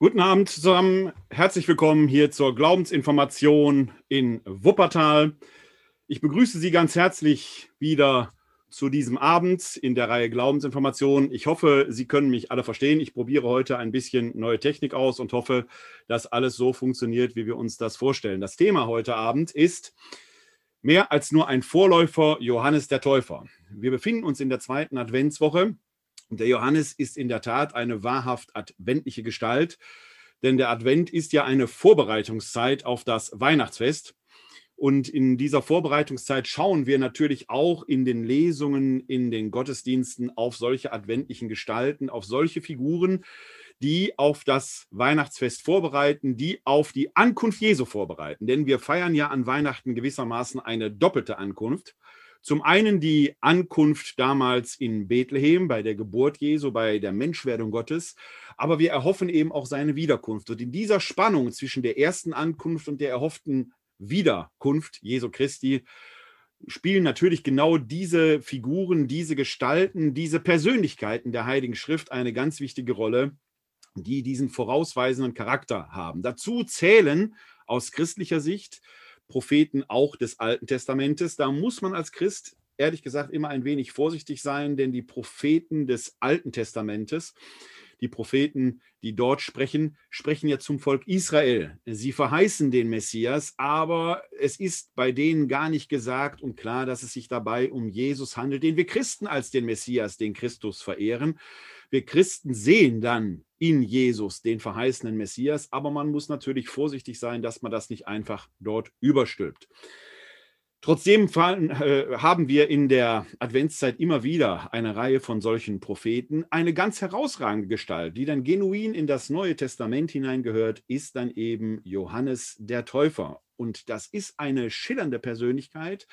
Guten Abend zusammen. Herzlich willkommen hier zur Glaubensinformation in Wuppertal. Ich begrüße Sie ganz herzlich wieder zu diesem Abend in der Reihe Glaubensinformation. Ich hoffe, Sie können mich alle verstehen. Ich probiere heute ein bisschen neue Technik aus und hoffe, dass alles so funktioniert, wie wir uns das vorstellen. Das Thema heute Abend ist mehr als nur ein Vorläufer Johannes der Täufer. Wir befinden uns in der zweiten Adventswoche der Johannes ist in der Tat eine wahrhaft adventliche Gestalt, denn der Advent ist ja eine Vorbereitungszeit auf das Weihnachtsfest. Und in dieser Vorbereitungszeit schauen wir natürlich auch in den Lesungen, in den Gottesdiensten auf solche adventlichen Gestalten, auf solche Figuren, die auf das Weihnachtsfest vorbereiten, die auf die Ankunft Jesu vorbereiten. Denn wir feiern ja an Weihnachten gewissermaßen eine doppelte Ankunft. Zum einen die Ankunft damals in Bethlehem bei der Geburt Jesu, bei der Menschwerdung Gottes, aber wir erhoffen eben auch seine Wiederkunft. Und in dieser Spannung zwischen der ersten Ankunft und der erhofften Wiederkunft Jesu Christi spielen natürlich genau diese Figuren, diese Gestalten, diese Persönlichkeiten der Heiligen Schrift eine ganz wichtige Rolle, die diesen vorausweisenden Charakter haben. Dazu zählen aus christlicher Sicht Propheten auch des Alten Testamentes. Da muss man als Christ ehrlich gesagt immer ein wenig vorsichtig sein, denn die Propheten des Alten Testamentes, die Propheten, die dort sprechen, sprechen ja zum Volk Israel. Sie verheißen den Messias, aber es ist bei denen gar nicht gesagt und klar, dass es sich dabei um Jesus handelt, den wir Christen als den Messias, den Christus verehren. Wir Christen sehen dann in Jesus den verheißenen Messias, aber man muss natürlich vorsichtig sein, dass man das nicht einfach dort überstülpt. Trotzdem fallen, äh, haben wir in der Adventszeit immer wieder eine Reihe von solchen Propheten. Eine ganz herausragende Gestalt, die dann genuin in das Neue Testament hineingehört, ist dann eben Johannes der Täufer. Und das ist eine schillernde Persönlichkeit,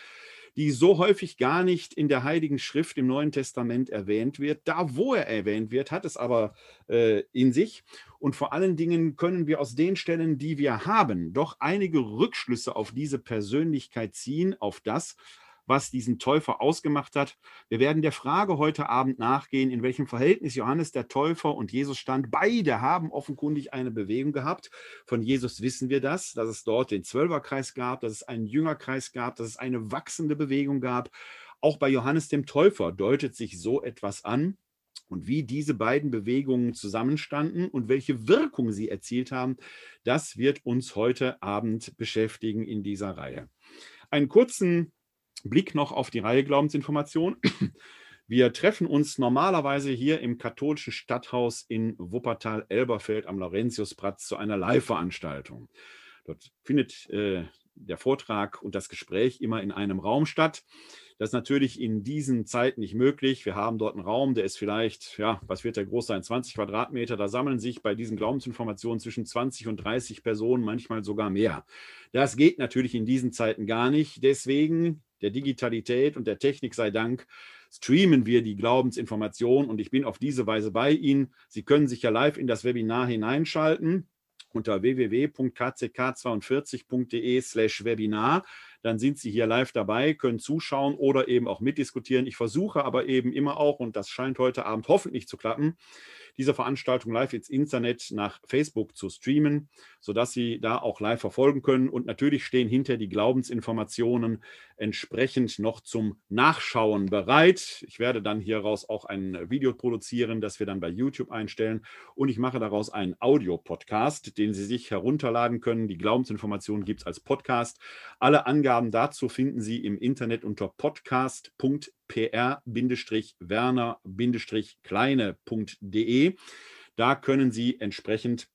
die so häufig gar nicht in der Heiligen Schrift im Neuen Testament erwähnt wird. Da, wo er erwähnt wird, hat es aber äh, in sich. Und vor allen Dingen können wir aus den Stellen, die wir haben, doch einige Rückschlüsse auf diese Persönlichkeit ziehen, auf das, was diesen Täufer ausgemacht hat. Wir werden der Frage heute Abend nachgehen, in welchem Verhältnis Johannes der Täufer und Jesus stand. Beide haben offenkundig eine Bewegung gehabt. Von Jesus wissen wir das, dass es dort den Zwölferkreis gab, dass es einen Jüngerkreis gab, dass es eine wachsende Bewegung gab. Auch bei Johannes dem Täufer deutet sich so etwas an. Und wie diese beiden Bewegungen zusammenstanden und welche Wirkung sie erzielt haben, das wird uns heute Abend beschäftigen in dieser Reihe. Einen kurzen Blick noch auf die Reihe Glaubensinformation. Wir treffen uns normalerweise hier im katholischen Stadthaus in Wuppertal-Elberfeld am Laurentiusplatz zu einer Live-Veranstaltung. Dort findet äh, der Vortrag und das Gespräch immer in einem Raum statt. Das ist natürlich in diesen Zeiten nicht möglich. Wir haben dort einen Raum, der ist vielleicht, ja, was wird der groß sein? 20 Quadratmeter. Da sammeln sich bei diesen Glaubensinformationen zwischen 20 und 30 Personen, manchmal sogar mehr. Das geht natürlich in diesen Zeiten gar nicht. Deswegen der Digitalität und der Technik sei Dank streamen wir die Glaubensinformation und ich bin auf diese Weise bei Ihnen. Sie können sich ja live in das Webinar hineinschalten unter www.kck42.de slash Webinar. Dann sind Sie hier live dabei, können zuschauen oder eben auch mitdiskutieren. Ich versuche aber eben immer auch, und das scheint heute Abend hoffentlich zu klappen, diese Veranstaltung live ins Internet nach Facebook zu streamen, sodass Sie da auch live verfolgen können. Und natürlich stehen hinter die Glaubensinformationen entsprechend noch zum Nachschauen bereit. Ich werde dann hieraus auch ein Video produzieren, das wir dann bei YouTube einstellen. Und ich mache daraus einen Audio-Podcast, den Sie sich herunterladen können. Die Glaubensinformationen gibt es als Podcast. Alle Angaben dazu finden Sie im Internet unter podcast.de pr-werner-kleine.de. Da können Sie entsprechend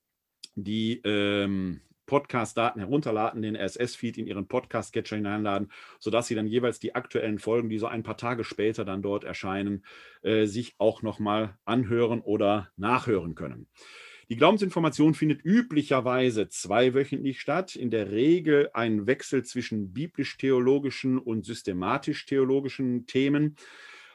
die ähm, Podcast-Daten herunterladen, den RSS-Feed in Ihren Podcast-Catcher hineinladen, sodass Sie dann jeweils die aktuellen Folgen, die so ein paar Tage später dann dort erscheinen, äh, sich auch nochmal anhören oder nachhören können. Die Glaubensinformation findet üblicherweise zweiwöchentlich statt. In der Regel ein Wechsel zwischen biblisch-theologischen und systematisch-theologischen Themen.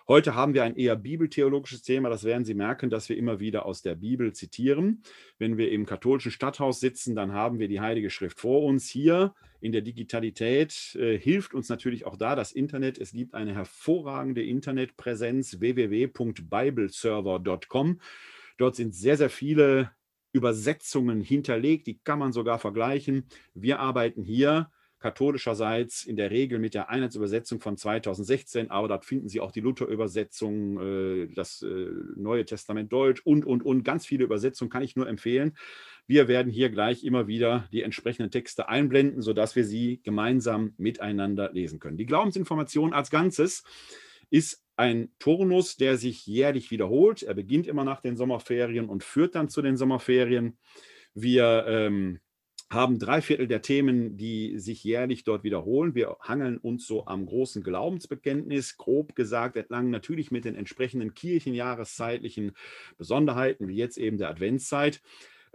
Heute haben wir ein eher bibeltheologisches Thema. Das werden Sie merken, dass wir immer wieder aus der Bibel zitieren. Wenn wir im katholischen Stadthaus sitzen, dann haben wir die Heilige Schrift vor uns. Hier in der Digitalität äh, hilft uns natürlich auch da das Internet. Es gibt eine hervorragende Internetpräsenz www.bibleserver.com. Dort sind sehr, sehr viele Übersetzungen hinterlegt, die kann man sogar vergleichen. Wir arbeiten hier katholischerseits in der Regel mit der Einheitsübersetzung von 2016, aber dort finden Sie auch die Luther-Übersetzung, äh, das äh, Neue Testament Deutsch und, und, und. Ganz viele Übersetzungen kann ich nur empfehlen. Wir werden hier gleich immer wieder die entsprechenden Texte einblenden, sodass wir sie gemeinsam miteinander lesen können. Die Glaubensinformation als Ganzes ist ein Turnus, der sich jährlich wiederholt. Er beginnt immer nach den Sommerferien und führt dann zu den Sommerferien. Wir ähm, haben drei Viertel der Themen, die sich jährlich dort wiederholen. Wir hangeln uns so am großen Glaubensbekenntnis, grob gesagt, entlang natürlich mit den entsprechenden kirchenjahreszeitlichen Besonderheiten, wie jetzt eben der Adventszeit.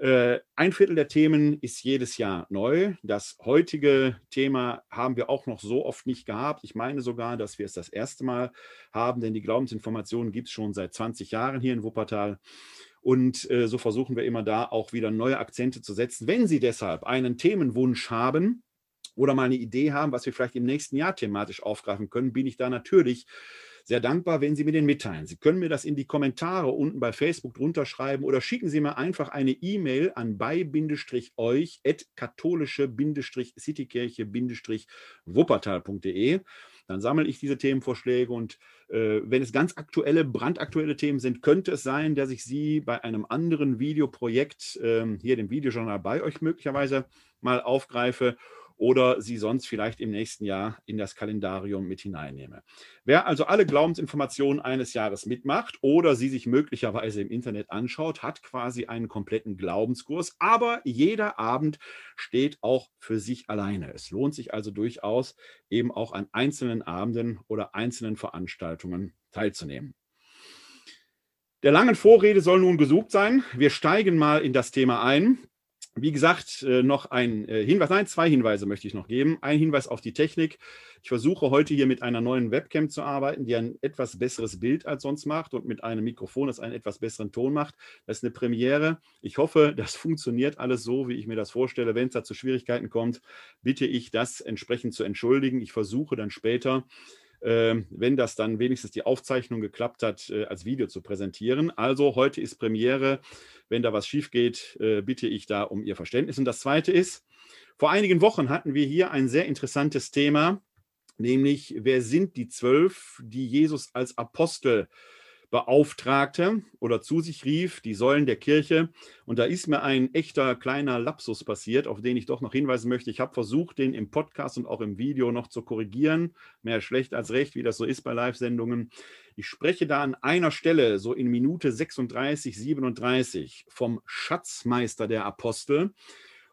Äh, ein Viertel der Themen ist jedes Jahr neu. Das heutige Thema haben wir auch noch so oft nicht gehabt. Ich meine sogar, dass wir es das erste Mal haben, denn die Glaubensinformationen gibt es schon seit 20 Jahren hier in Wuppertal. Und äh, so versuchen wir immer da auch wieder neue Akzente zu setzen. Wenn Sie deshalb einen Themenwunsch haben, oder mal eine Idee haben, was wir vielleicht im nächsten Jahr thematisch aufgreifen können, bin ich da natürlich sehr dankbar, wenn Sie mir den mitteilen. Sie können mir das in die Kommentare unten bei Facebook drunter schreiben oder schicken Sie mir einfach eine E-Mail an bei-euch katholische-citykirche-wuppertal.de. Dann sammle ich diese Themenvorschläge und äh, wenn es ganz aktuelle, brandaktuelle Themen sind, könnte es sein, dass ich sie bei einem anderen Videoprojekt, äh, hier dem Videojournal bei euch möglicherweise mal aufgreife oder sie sonst vielleicht im nächsten Jahr in das Kalendarium mit hineinnehme. Wer also alle Glaubensinformationen eines Jahres mitmacht oder sie sich möglicherweise im Internet anschaut, hat quasi einen kompletten Glaubenskurs, aber jeder Abend steht auch für sich alleine. Es lohnt sich also durchaus, eben auch an einzelnen Abenden oder einzelnen Veranstaltungen teilzunehmen. Der langen Vorrede soll nun gesucht sein. Wir steigen mal in das Thema ein. Wie gesagt, äh, noch ein äh, Hinweis, nein, zwei Hinweise möchte ich noch geben. Ein Hinweis auf die Technik. Ich versuche heute hier mit einer neuen Webcam zu arbeiten, die ein etwas besseres Bild als sonst macht und mit einem Mikrofon, das einen etwas besseren Ton macht. Das ist eine Premiere. Ich hoffe, das funktioniert alles so, wie ich mir das vorstelle. Wenn es da zu Schwierigkeiten kommt, bitte ich das entsprechend zu entschuldigen. Ich versuche dann später wenn das dann wenigstens die Aufzeichnung geklappt hat, äh, als Video zu präsentieren. Also heute ist Premiere. Wenn da was schief geht, äh, bitte ich da um Ihr Verständnis. Und das Zweite ist, vor einigen Wochen hatten wir hier ein sehr interessantes Thema, nämlich wer sind die zwölf, die Jesus als Apostel beauftragte oder zu sich rief, die Säulen der Kirche. Und da ist mir ein echter kleiner Lapsus passiert, auf den ich doch noch hinweisen möchte. Ich habe versucht, den im Podcast und auch im Video noch zu korrigieren. Mehr schlecht als recht, wie das so ist bei Live-Sendungen. Ich spreche da an einer Stelle, so in Minute 36, 37, vom Schatzmeister der Apostel.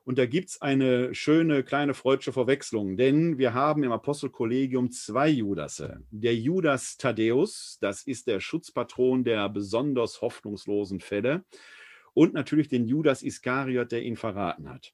Und da gibt es eine schöne kleine freudsche Verwechslung, denn wir haben im Apostelkollegium zwei Judasse. Der Judas Thaddäus, das ist der Schutzpatron der besonders hoffnungslosen Fälle, und natürlich den Judas Iskariot, der ihn verraten hat.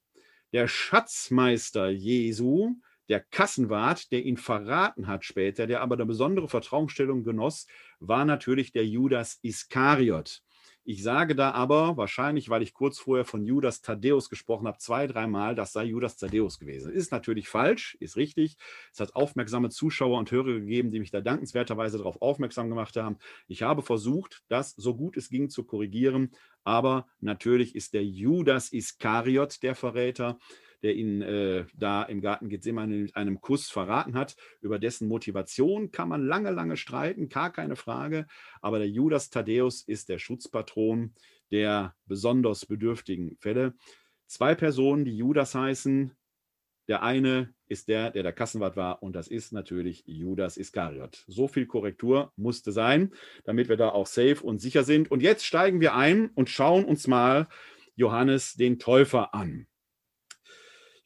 Der Schatzmeister Jesu, der Kassenwart, der ihn verraten hat später, der aber eine besondere Vertrauensstellung genoss, war natürlich der Judas Iskariot. Ich sage da aber, wahrscheinlich, weil ich kurz vorher von Judas Thaddäus gesprochen habe, zwei, dreimal, das sei Judas Thaddäus gewesen. Ist natürlich falsch, ist richtig. Es hat aufmerksame Zuschauer und Hörer gegeben, die mich da dankenswerterweise darauf aufmerksam gemacht haben. Ich habe versucht, das so gut es ging zu korrigieren, aber natürlich ist der Judas Iskariot der Verräter der ihn äh, da im Garten Gethsemane mit einem Kuss verraten hat. Über dessen Motivation kann man lange, lange streiten, gar keine Frage. Aber der Judas Thaddäus ist der Schutzpatron der besonders bedürftigen Fälle. Zwei Personen, die Judas heißen. Der eine ist der, der der Kassenwart war, und das ist natürlich Judas Iskariot. So viel Korrektur musste sein, damit wir da auch safe und sicher sind. Und jetzt steigen wir ein und schauen uns mal Johannes den Täufer an.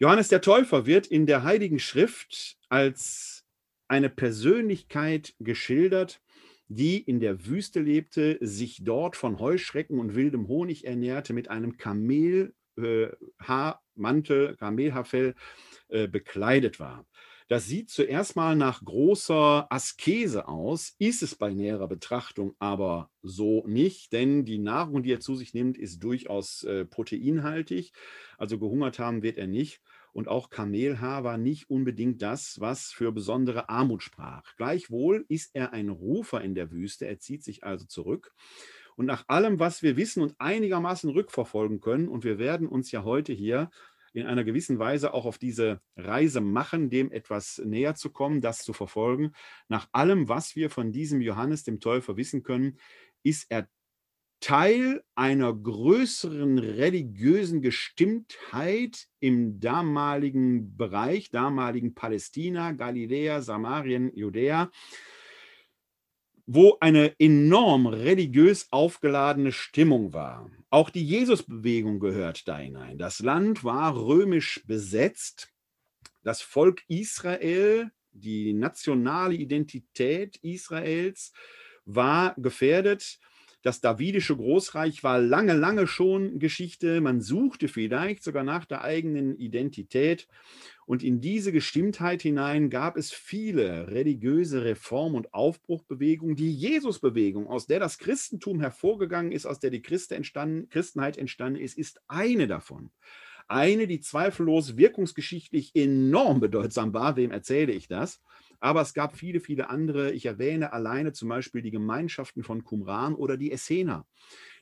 Johannes der Täufer wird in der Heiligen Schrift als eine Persönlichkeit geschildert, die in der Wüste lebte, sich dort von Heuschrecken und wildem Honig ernährte, mit einem Kamelhaarmantel, Kamelhaarfell äh, bekleidet war. Das sieht zuerst mal nach großer Askese aus, ist es bei näherer Betrachtung aber so nicht, denn die Nahrung, die er zu sich nimmt, ist durchaus äh, proteinhaltig. Also gehungert haben wird er nicht. Und auch Kamelhaar war nicht unbedingt das, was für besondere Armut sprach. Gleichwohl ist er ein Rufer in der Wüste, er zieht sich also zurück. Und nach allem, was wir wissen und einigermaßen rückverfolgen können, und wir werden uns ja heute hier in einer gewissen Weise auch auf diese Reise machen, dem etwas näher zu kommen, das zu verfolgen. Nach allem, was wir von diesem Johannes dem Täufer wissen können, ist er Teil einer größeren religiösen Gestimmtheit im damaligen Bereich, damaligen Palästina, Galiläa, Samarien, Judäa, wo eine enorm religiös aufgeladene Stimmung war. Auch die Jesusbewegung gehört da hinein. Das Land war römisch besetzt. Das Volk Israel, die nationale Identität Israels war gefährdet. Das davidische Großreich war lange, lange schon Geschichte. Man suchte vielleicht sogar nach der eigenen Identität. Und in diese Gestimmtheit hinein gab es viele religiöse Reform- und Aufbruchbewegungen. Die Jesusbewegung, aus der das Christentum hervorgegangen ist, aus der die Christe entstanden, Christenheit entstanden ist, ist eine davon. Eine, die zweifellos wirkungsgeschichtlich enorm bedeutsam war. Wem erzähle ich das? Aber es gab viele, viele andere. Ich erwähne alleine zum Beispiel die Gemeinschaften von Qumran oder die Essener,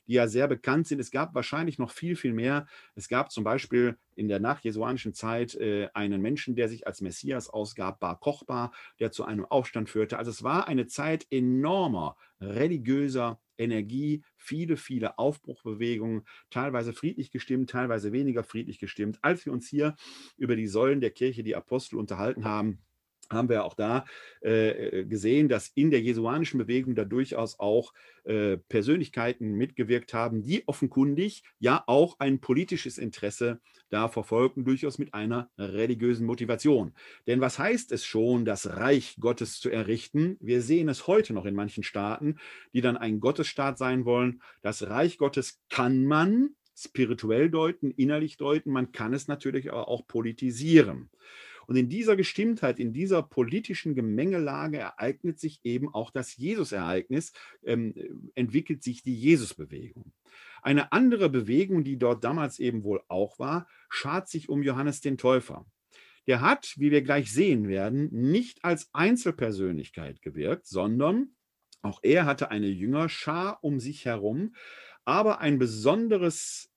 die ja sehr bekannt sind. Es gab wahrscheinlich noch viel, viel mehr. Es gab zum Beispiel in der nachjesuanischen Zeit äh, einen Menschen, der sich als Messias ausgab, Bar Kochba, der zu einem Aufstand führte. Also es war eine Zeit enormer religiöser Energie, viele, viele Aufbruchbewegungen, teilweise friedlich gestimmt, teilweise weniger friedlich gestimmt. Als wir uns hier über die Säulen der Kirche, die Apostel unterhalten haben, haben wir auch da äh, gesehen, dass in der jesuanischen Bewegung da durchaus auch äh, Persönlichkeiten mitgewirkt haben, die offenkundig ja auch ein politisches Interesse da verfolgten, durchaus mit einer religiösen Motivation. Denn was heißt es schon, das Reich Gottes zu errichten? Wir sehen es heute noch in manchen Staaten, die dann ein Gottesstaat sein wollen. Das Reich Gottes kann man spirituell deuten, innerlich deuten, man kann es natürlich aber auch politisieren. Und in dieser Gestimmtheit, in dieser politischen Gemengelage ereignet sich eben auch das Jesus-Ereignis, ähm, entwickelt sich die Jesus-Bewegung. Eine andere Bewegung, die dort damals eben wohl auch war, schart sich um Johannes den Täufer. Der hat, wie wir gleich sehen werden, nicht als Einzelpersönlichkeit gewirkt, sondern auch er hatte eine Jüngerschar um sich herum, aber ein besonderes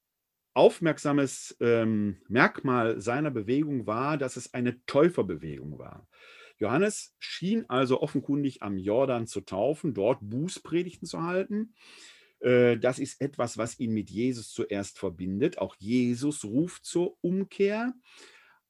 aufmerksames ähm, Merkmal seiner Bewegung war, dass es eine Täuferbewegung war. Johannes schien also offenkundig am Jordan zu taufen, dort Bußpredigten zu halten. Äh, das ist etwas, was ihn mit Jesus zuerst verbindet. Auch Jesus ruft zur Umkehr.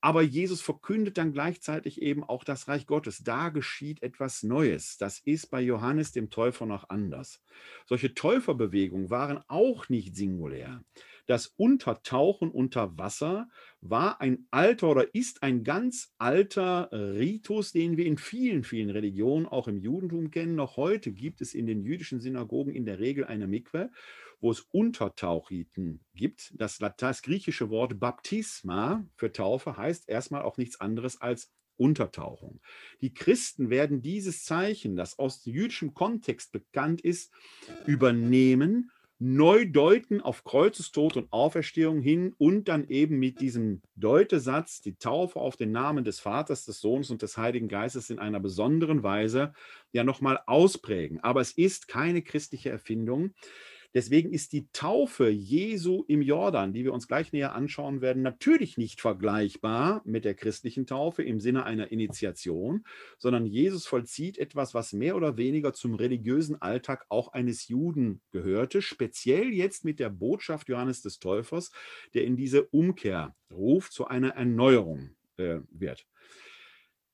Aber Jesus verkündet dann gleichzeitig eben auch das Reich Gottes. Da geschieht etwas Neues. Das ist bei Johannes dem Täufer noch anders. Solche Täuferbewegungen waren auch nicht singulär. Das Untertauchen unter Wasser war ein alter oder ist ein ganz alter Ritus, den wir in vielen, vielen Religionen, auch im Judentum kennen. Noch heute gibt es in den jüdischen Synagogen in der Regel eine Mikwe, wo es Untertauchriten gibt. Das, das griechische Wort Baptisma für Taufe heißt erstmal auch nichts anderes als Untertauchung. Die Christen werden dieses Zeichen, das aus jüdischem Kontext bekannt ist, übernehmen neu deuten auf Kreuzestod und Auferstehung hin und dann eben mit diesem Deutesatz die Taufe auf den Namen des Vaters, des Sohnes und des Heiligen Geistes in einer besonderen Weise ja nochmal ausprägen. Aber es ist keine christliche Erfindung. Deswegen ist die Taufe Jesu im Jordan, die wir uns gleich näher anschauen werden, natürlich nicht vergleichbar mit der christlichen Taufe im Sinne einer Initiation, sondern Jesus vollzieht etwas, was mehr oder weniger zum religiösen Alltag auch eines Juden gehörte, speziell jetzt mit der Botschaft Johannes des Täufers, der in diese Umkehr ruft, zu einer Erneuerung äh, wird.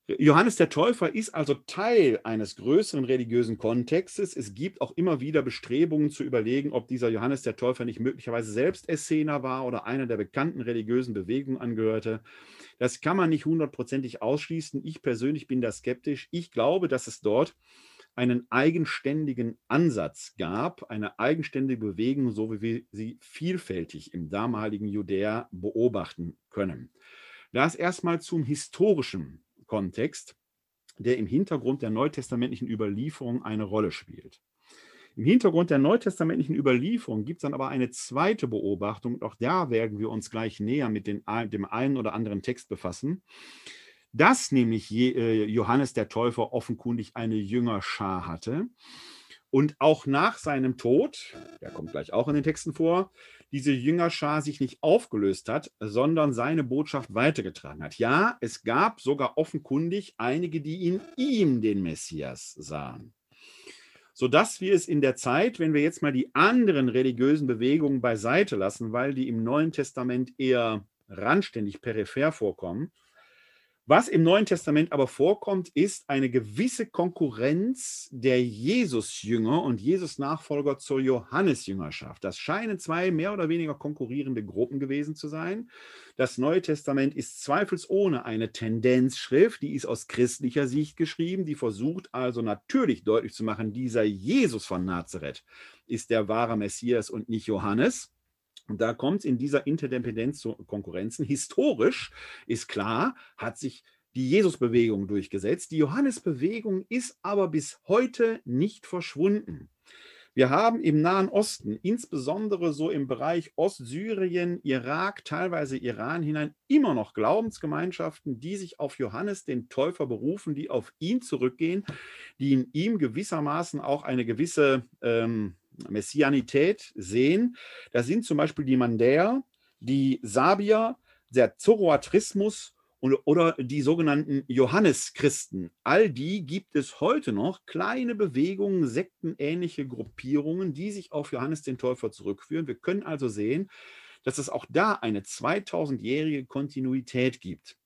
Johannes der Täufer ist also Teil eines größeren religiösen Kontextes. Es gibt auch immer wieder Bestrebungen zu überlegen, ob dieser Johannes der Täufer nicht möglicherweise selbst Essener war oder einer der bekannten religiösen Bewegungen angehörte. Das kann man nicht hundertprozentig ausschließen. Ich persönlich bin da skeptisch. Ich glaube, dass es dort einen eigenständigen Ansatz gab, eine eigenständige Bewegung, so wie wir sie vielfältig im damaligen Judäa beobachten können. Das erstmal zum historischen Kontext, der im Hintergrund der neutestamentlichen Überlieferung eine Rolle spielt. Im Hintergrund der neutestamentlichen Überlieferung gibt es dann aber eine zweite Beobachtung, und auch da werden wir uns gleich näher mit den, dem einen oder anderen Text befassen, dass nämlich äh, Johannes der Täufer offenkundig eine Jüngerschar hatte und auch nach seinem Tod, der kommt gleich auch in den Texten vor, diese Jüngerschar sich nicht aufgelöst hat, sondern seine Botschaft weitergetragen hat. Ja, es gab sogar offenkundig einige, die in ihm den Messias sahen. Sodass wir es in der Zeit, wenn wir jetzt mal die anderen religiösen Bewegungen beiseite lassen, weil die im Neuen Testament eher randständig peripher vorkommen, was im Neuen Testament aber vorkommt, ist eine gewisse Konkurrenz der Jesus-Jünger und Jesus-Nachfolger zur Johannes-Jüngerschaft. Das scheinen zwei mehr oder weniger konkurrierende Gruppen gewesen zu sein. Das Neue Testament ist zweifelsohne eine Tendenzschrift, die ist aus christlicher Sicht geschrieben, die versucht also natürlich deutlich zu machen, dieser Jesus von Nazareth ist der wahre Messias und nicht Johannes. Da kommt es in dieser Interdependenz zu Konkurrenzen. Historisch ist klar, hat sich die Jesusbewegung durchgesetzt. Die Johannesbewegung ist aber bis heute nicht verschwunden. Wir haben im Nahen Osten, insbesondere so im Bereich Ostsyrien, Irak, teilweise Iran hinein, immer noch Glaubensgemeinschaften, die sich auf Johannes den Täufer berufen, die auf ihn zurückgehen, die in ihm gewissermaßen auch eine gewisse ähm, Messianität sehen. Das sind zum Beispiel die Mandäer, die Sabier, der Zoroastrismus oder die sogenannten Johanneschristen. All die gibt es heute noch, kleine Bewegungen, sektenähnliche Gruppierungen, die sich auf Johannes den Täufer zurückführen. Wir können also sehen, dass es auch da eine 2000-jährige Kontinuität gibt.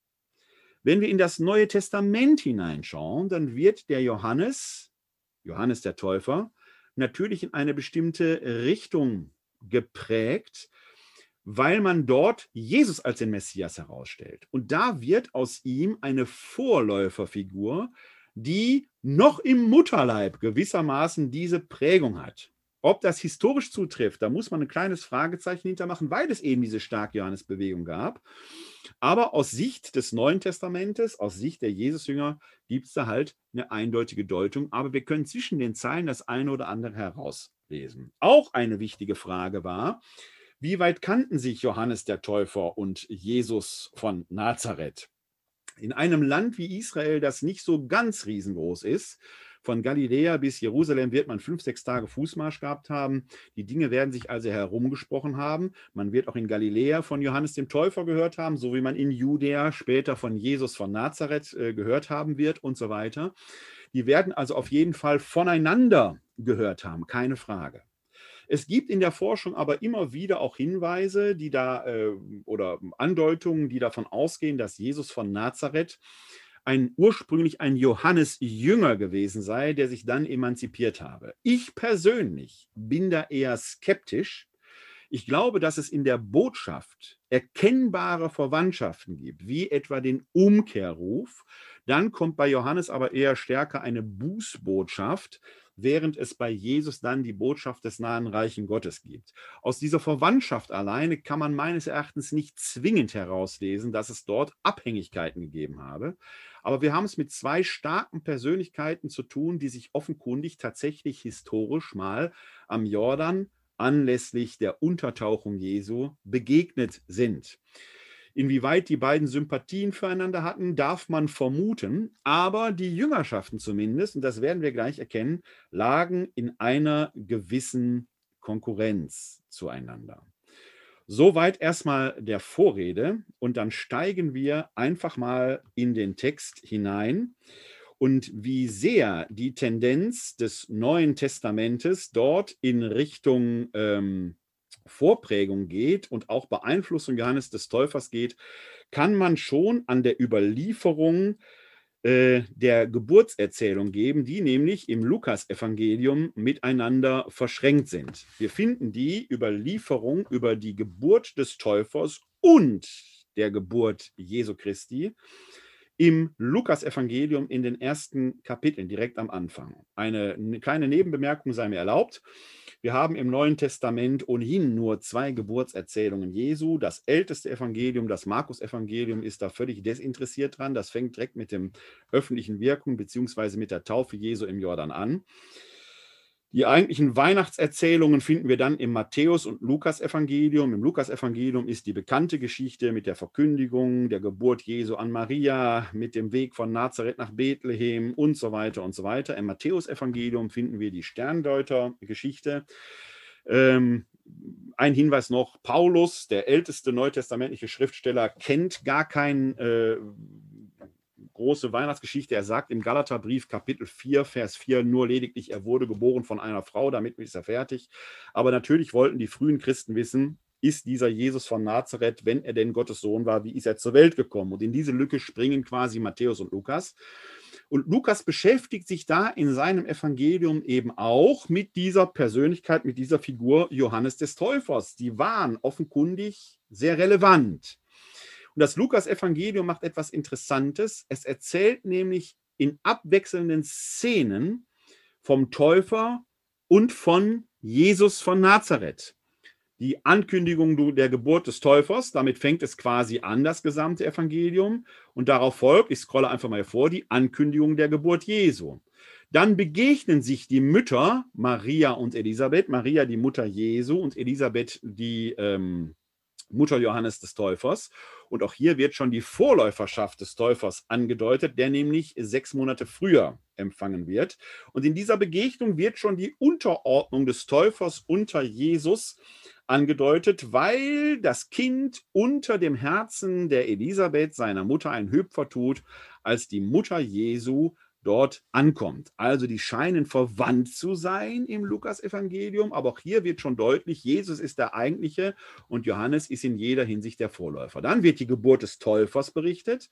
Wenn wir in das Neue Testament hineinschauen, dann wird der Johannes, Johannes der Täufer, natürlich in eine bestimmte Richtung geprägt, weil man dort Jesus als den Messias herausstellt. Und da wird aus ihm eine Vorläuferfigur, die noch im Mutterleib gewissermaßen diese Prägung hat. Ob das historisch zutrifft, da muss man ein kleines Fragezeichen hintermachen, weil es eben diese starke Johannesbewegung gab. Aber aus Sicht des Neuen Testamentes, aus Sicht der Jesusjünger, gibt es da halt eine eindeutige Deutung. Aber wir können zwischen den Zeilen das eine oder andere herauslesen. Auch eine wichtige Frage war, wie weit kannten sich Johannes der Täufer und Jesus von Nazareth? In einem Land wie Israel, das nicht so ganz riesengroß ist, von Galiläa bis Jerusalem wird man fünf, sechs Tage Fußmarsch gehabt haben. Die Dinge werden sich also herumgesprochen haben. Man wird auch in Galiläa von Johannes dem Täufer gehört haben, so wie man in Judäa später von Jesus von Nazareth äh, gehört haben wird und so weiter. Die werden also auf jeden Fall voneinander gehört haben, keine Frage. Es gibt in der Forschung aber immer wieder auch Hinweise, die da äh, oder Andeutungen, die davon ausgehen, dass Jesus von Nazareth ein ursprünglich ein Johannes Jünger gewesen sei, der sich dann emanzipiert habe. Ich persönlich bin da eher skeptisch. Ich glaube, dass es in der Botschaft erkennbare Verwandtschaften gibt, wie etwa den Umkehrruf. Dann kommt bei Johannes aber eher stärker eine Bußbotschaft, während es bei Jesus dann die Botschaft des nahen Reichen Gottes gibt. Aus dieser Verwandtschaft alleine kann man meines Erachtens nicht zwingend herauslesen, dass es dort Abhängigkeiten gegeben habe. Aber wir haben es mit zwei starken Persönlichkeiten zu tun, die sich offenkundig tatsächlich historisch mal am Jordan anlässlich der Untertauchung Jesu begegnet sind. Inwieweit die beiden Sympathien füreinander hatten, darf man vermuten, aber die Jüngerschaften zumindest, und das werden wir gleich erkennen, lagen in einer gewissen Konkurrenz zueinander. Soweit erstmal der Vorrede und dann steigen wir einfach mal in den Text hinein. Und wie sehr die Tendenz des Neuen Testamentes dort in Richtung ähm, Vorprägung geht und auch Beeinflussung Johannes des Täufers geht, kann man schon an der Überlieferung äh, der Geburtserzählung geben, die nämlich im Lukasevangelium miteinander verschränkt sind. Wir finden die Überlieferung über die Geburt des Täufers und der Geburt Jesu Christi im Lukasevangelium in den ersten Kapiteln, direkt am Anfang. Eine kleine Nebenbemerkung sei mir erlaubt. Wir haben im Neuen Testament ohnehin nur zwei Geburtserzählungen Jesu. Das älteste Evangelium, das Markus-Evangelium, ist da völlig desinteressiert dran. Das fängt direkt mit dem öffentlichen Wirken bzw. mit der Taufe Jesu im Jordan an. Die eigentlichen Weihnachtserzählungen finden wir dann im Matthäus- und Lukas-Evangelium. Im Lukas-Evangelium ist die bekannte Geschichte mit der Verkündigung der Geburt Jesu an Maria, mit dem Weg von Nazareth nach Bethlehem und so weiter und so weiter. Im Matthäus-Evangelium finden wir die Sterndeuter-Geschichte. Ähm, ein Hinweis noch: Paulus, der älteste neutestamentliche Schriftsteller, kennt gar kein äh, große Weihnachtsgeschichte. Er sagt im Galaterbrief Kapitel 4, Vers 4 nur lediglich, er wurde geboren von einer Frau, damit ist er fertig. Aber natürlich wollten die frühen Christen wissen, ist dieser Jesus von Nazareth, wenn er denn Gottes Sohn war, wie ist er zur Welt gekommen? Und in diese Lücke springen quasi Matthäus und Lukas. Und Lukas beschäftigt sich da in seinem Evangelium eben auch mit dieser Persönlichkeit, mit dieser Figur Johannes des Täufers. Die waren offenkundig sehr relevant. Und das Lukas-Evangelium macht etwas Interessantes. Es erzählt nämlich in abwechselnden Szenen vom Täufer und von Jesus von Nazareth. Die Ankündigung der Geburt des Täufers, damit fängt es quasi an, das gesamte Evangelium. Und darauf folgt, ich scrolle einfach mal vor, die Ankündigung der Geburt Jesu. Dann begegnen sich die Mütter Maria und Elisabeth, Maria die Mutter Jesu und Elisabeth die ähm, Mutter Johannes des Täufers. Und auch hier wird schon die Vorläuferschaft des Täufers angedeutet, der nämlich sechs Monate früher empfangen wird. Und in dieser Begegnung wird schon die Unterordnung des Täufers unter Jesus angedeutet, weil das Kind unter dem Herzen der Elisabeth, seiner Mutter, ein Hüpfer tut, als die Mutter Jesu dort ankommt. Also die scheinen verwandt zu sein im Lukas-Evangelium, aber auch hier wird schon deutlich, Jesus ist der eigentliche und Johannes ist in jeder Hinsicht der Vorläufer. Dann wird die Geburt des Täufers berichtet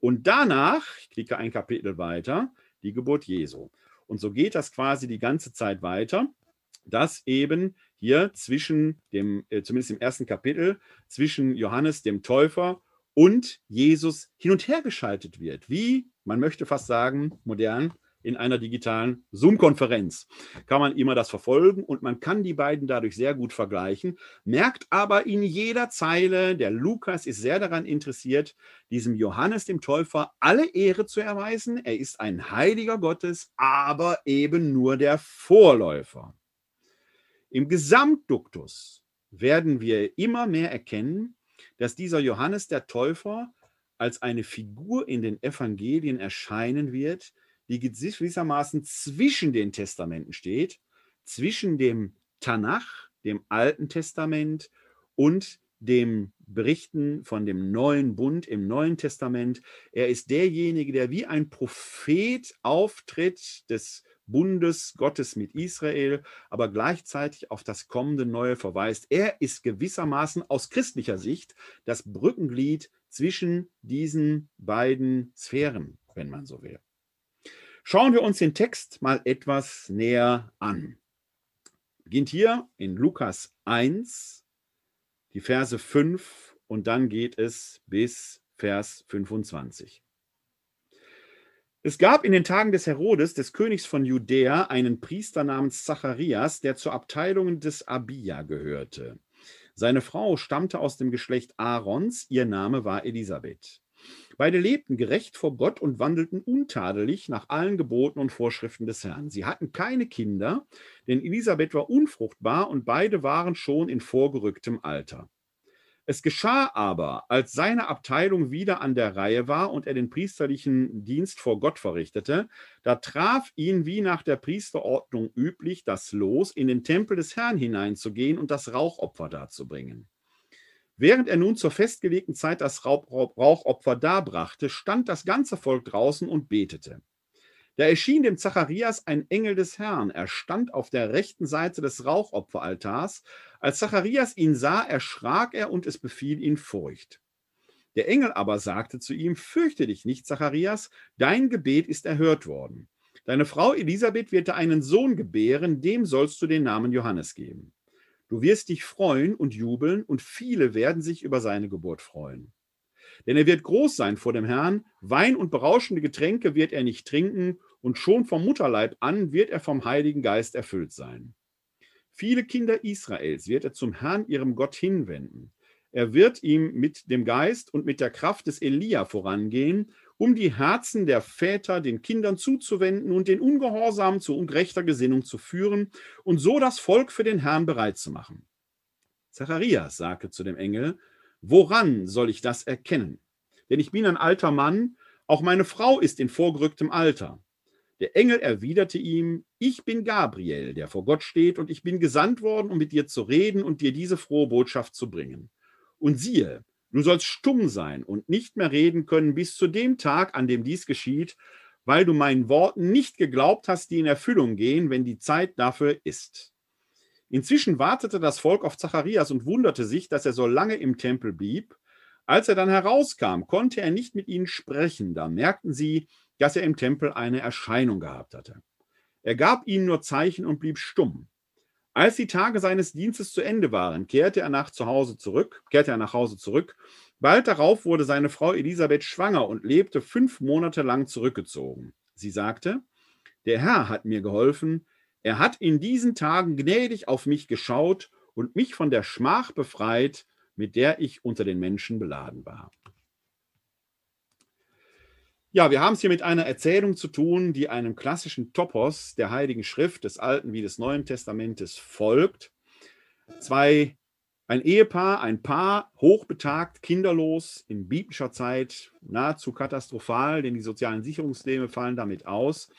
und danach, ich klicke ein Kapitel weiter, die Geburt Jesu. Und so geht das quasi die ganze Zeit weiter, dass eben hier zwischen dem, äh, zumindest im ersten Kapitel, zwischen Johannes dem Täufer und Jesus hin und her geschaltet wird, wie man möchte fast sagen, modern, in einer digitalen Zoom-Konferenz. Kann man immer das verfolgen und man kann die beiden dadurch sehr gut vergleichen, merkt aber in jeder Zeile, der Lukas ist sehr daran interessiert, diesem Johannes dem Täufer alle Ehre zu erweisen. Er ist ein Heiliger Gottes, aber eben nur der Vorläufer. Im Gesamtduktus werden wir immer mehr erkennen, dass dieser Johannes der Täufer als eine Figur in den Evangelien erscheinen wird, die gewissermaßen zwischen den Testamenten steht, zwischen dem Tanach, dem Alten Testament und dem Berichten von dem neuen Bund im Neuen Testament. Er ist derjenige, der wie ein Prophet auftritt des Bundes Gottes mit Israel, aber gleichzeitig auf das kommende Neue verweist. Er ist gewissermaßen aus christlicher Sicht das Brückenglied zwischen diesen beiden Sphären, wenn man so will. Schauen wir uns den Text mal etwas näher an. Beginnt hier in Lukas 1, die Verse 5 und dann geht es bis Vers 25. Es gab in den Tagen des Herodes, des Königs von Judäa, einen Priester namens Zacharias, der zur Abteilung des Abia gehörte. Seine Frau stammte aus dem Geschlecht Aarons, ihr Name war Elisabeth. Beide lebten gerecht vor Gott und wandelten untadelig nach allen Geboten und Vorschriften des Herrn. Sie hatten keine Kinder, denn Elisabeth war unfruchtbar und beide waren schon in vorgerücktem Alter. Es geschah aber, als seine Abteilung wieder an der Reihe war und er den priesterlichen Dienst vor Gott verrichtete, da traf ihn wie nach der Priesterordnung üblich das Los, in den Tempel des Herrn hineinzugehen und das Rauchopfer darzubringen. Während er nun zur festgelegten Zeit das Rauchopfer darbrachte, stand das ganze Volk draußen und betete. Da erschien dem Zacharias ein Engel des Herrn. Er stand auf der rechten Seite des Rauchopferaltars. Als Zacharias ihn sah, erschrak er und es befiel ihn Furcht. Der Engel aber sagte zu ihm: Fürchte dich nicht, Zacharias, dein Gebet ist erhört worden. Deine Frau Elisabeth wird dir einen Sohn gebären, dem sollst du den Namen Johannes geben. Du wirst dich freuen und jubeln, und viele werden sich über seine Geburt freuen. Denn er wird groß sein vor dem Herrn, Wein und berauschende Getränke wird er nicht trinken, und schon vom Mutterleib an wird er vom Heiligen Geist erfüllt sein. Viele Kinder Israels wird er zum Herrn ihrem Gott hinwenden. Er wird ihm mit dem Geist und mit der Kraft des Elia vorangehen um die Herzen der Väter den Kindern zuzuwenden und den Ungehorsam zu ungerechter Gesinnung zu führen und so das Volk für den Herrn bereit zu machen. Zacharias sagte zu dem Engel, woran soll ich das erkennen? Denn ich bin ein alter Mann, auch meine Frau ist in vorgerücktem Alter. Der Engel erwiderte ihm, ich bin Gabriel, der vor Gott steht, und ich bin gesandt worden, um mit dir zu reden und dir diese frohe Botschaft zu bringen. Und siehe, Du sollst stumm sein und nicht mehr reden können bis zu dem Tag, an dem dies geschieht, weil du meinen Worten nicht geglaubt hast, die in Erfüllung gehen, wenn die Zeit dafür ist. Inzwischen wartete das Volk auf Zacharias und wunderte sich, dass er so lange im Tempel blieb. Als er dann herauskam, konnte er nicht mit ihnen sprechen. Da merkten sie, dass er im Tempel eine Erscheinung gehabt hatte. Er gab ihnen nur Zeichen und blieb stumm. Als die Tage seines Dienstes zu Ende waren, kehrte er nach zu Hause zurück, kehrte er nach Hause zurück. Bald darauf wurde seine Frau Elisabeth schwanger und lebte fünf Monate lang zurückgezogen. Sie sagte, der Herr hat mir geholfen, er hat in diesen Tagen gnädig auf mich geschaut und mich von der Schmach befreit, mit der ich unter den Menschen beladen war. Ja, wir haben es hier mit einer Erzählung zu tun, die einem klassischen Topos der Heiligen Schrift des Alten wie des Neuen Testamentes folgt. Zwei, ein Ehepaar, ein Paar, hochbetagt, kinderlos, in biblischer Zeit nahezu katastrophal, denn die sozialen Sicherungssysteme fallen damit aus.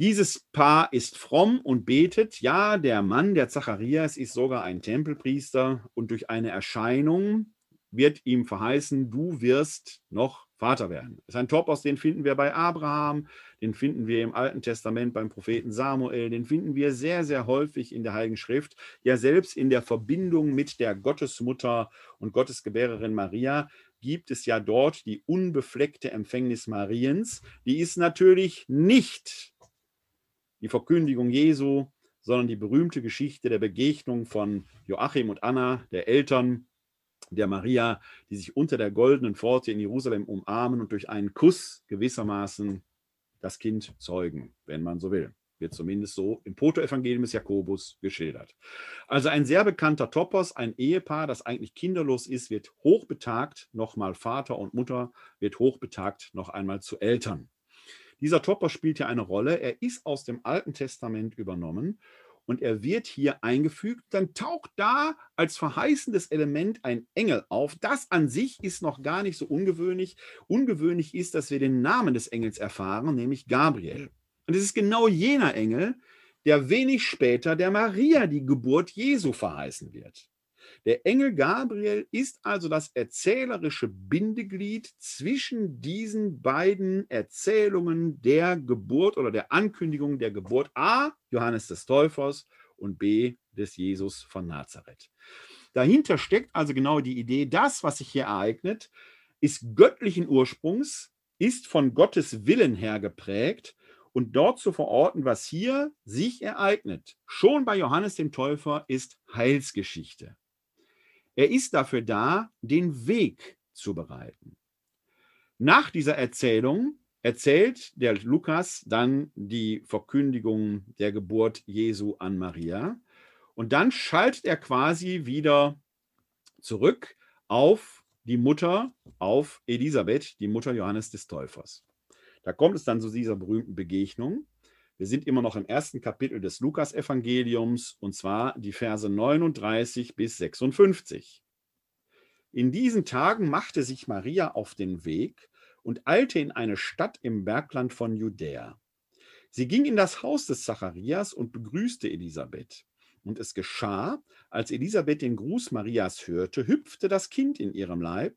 Dieses Paar ist fromm und betet. Ja, der Mann, der Zacharias, ist sogar ein Tempelpriester und durch eine Erscheinung wird ihm verheißen, du wirst noch Vater werden. Das ist ein Topos, den finden wir bei Abraham, den finden wir im Alten Testament beim Propheten Samuel, den finden wir sehr, sehr häufig in der Heiligen Schrift, ja selbst in der Verbindung mit der Gottesmutter und Gottesgebärerin Maria gibt es ja dort die unbefleckte Empfängnis Mariens. Die ist natürlich nicht die Verkündigung Jesu, sondern die berühmte Geschichte der Begegnung von Joachim und Anna, der Eltern der Maria, die sich unter der goldenen Pforte in Jerusalem umarmen und durch einen Kuss gewissermaßen das Kind zeugen, wenn man so will. Wird zumindest so im Protoevangelium des Jakobus geschildert. Also ein sehr bekannter Topos, ein Ehepaar, das eigentlich kinderlos ist, wird hochbetagt, nochmal Vater und Mutter, wird hochbetagt, noch einmal zu Eltern. Dieser Topos spielt ja eine Rolle. Er ist aus dem Alten Testament übernommen und er wird hier eingefügt, dann taucht da als verheißendes Element ein Engel auf. Das an sich ist noch gar nicht so ungewöhnlich. Ungewöhnlich ist, dass wir den Namen des Engels erfahren, nämlich Gabriel. Und es ist genau jener Engel, der wenig später der Maria die Geburt Jesu verheißen wird. Der Engel Gabriel ist also das erzählerische Bindeglied zwischen diesen beiden Erzählungen der Geburt oder der Ankündigung der Geburt A, Johannes des Täufers und B, des Jesus von Nazareth. Dahinter steckt also genau die Idee, das, was sich hier ereignet, ist göttlichen Ursprungs, ist von Gottes Willen her geprägt und dort zu verorten, was hier sich ereignet, schon bei Johannes dem Täufer, ist Heilsgeschichte. Er ist dafür da, den Weg zu bereiten. Nach dieser Erzählung erzählt der Lukas dann die Verkündigung der Geburt Jesu an Maria und dann schaltet er quasi wieder zurück auf die Mutter, auf Elisabeth, die Mutter Johannes des Täufers. Da kommt es dann zu dieser berühmten Begegnung. Wir sind immer noch im ersten Kapitel des Lukas-Evangeliums und zwar die Verse 39 bis 56. In diesen Tagen machte sich Maria auf den Weg und eilte in eine Stadt im Bergland von Judäa. Sie ging in das Haus des Zacharias und begrüßte Elisabeth. Und es geschah, als Elisabeth den Gruß Marias hörte, hüpfte das Kind in ihrem Leib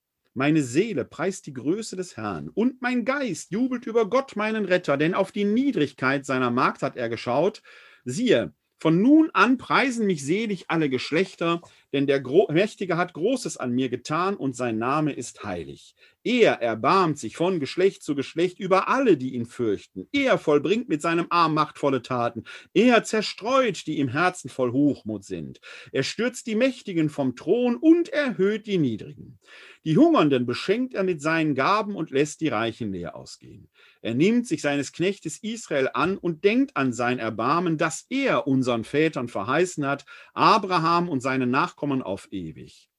meine Seele preist die Größe des Herrn und mein Geist jubelt über Gott, meinen Retter, denn auf die Niedrigkeit seiner Magd hat er geschaut. Siehe, von nun an preisen mich selig alle Geschlechter, denn der Gro Mächtige hat Großes an mir getan und sein Name ist heilig. Er erbarmt sich von Geschlecht zu Geschlecht über alle, die ihn fürchten. Er vollbringt mit seinem Arm machtvolle Taten. Er zerstreut, die im Herzen voll Hochmut sind. Er stürzt die Mächtigen vom Thron und erhöht die Niedrigen. Die Hungernden beschenkt er mit seinen Gaben und lässt die Reichen leer ausgehen. Er nimmt sich seines Knechtes Israel an und denkt an sein Erbarmen, das er unseren Vätern verheißen hat, Abraham und seine Nachkommen auf ewig.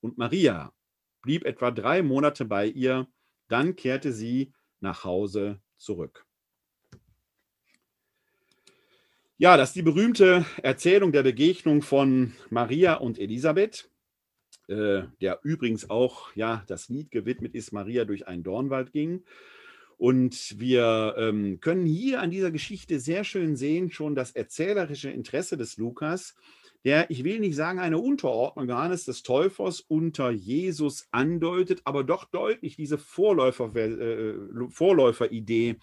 Und Maria blieb etwa drei Monate bei ihr, dann kehrte sie nach Hause zurück. Ja, das ist die berühmte Erzählung der Begegnung von Maria und Elisabeth, äh, der übrigens auch ja das Lied gewidmet ist, Maria durch einen Dornwald ging. Und wir ähm, können hier an dieser Geschichte sehr schön sehen, schon das erzählerische Interesse des Lukas, der, ich will nicht sagen, eine Unterordnung Johannes des Täufers unter Jesus andeutet, aber doch deutlich diese Vorläufer, äh, Vorläuferidee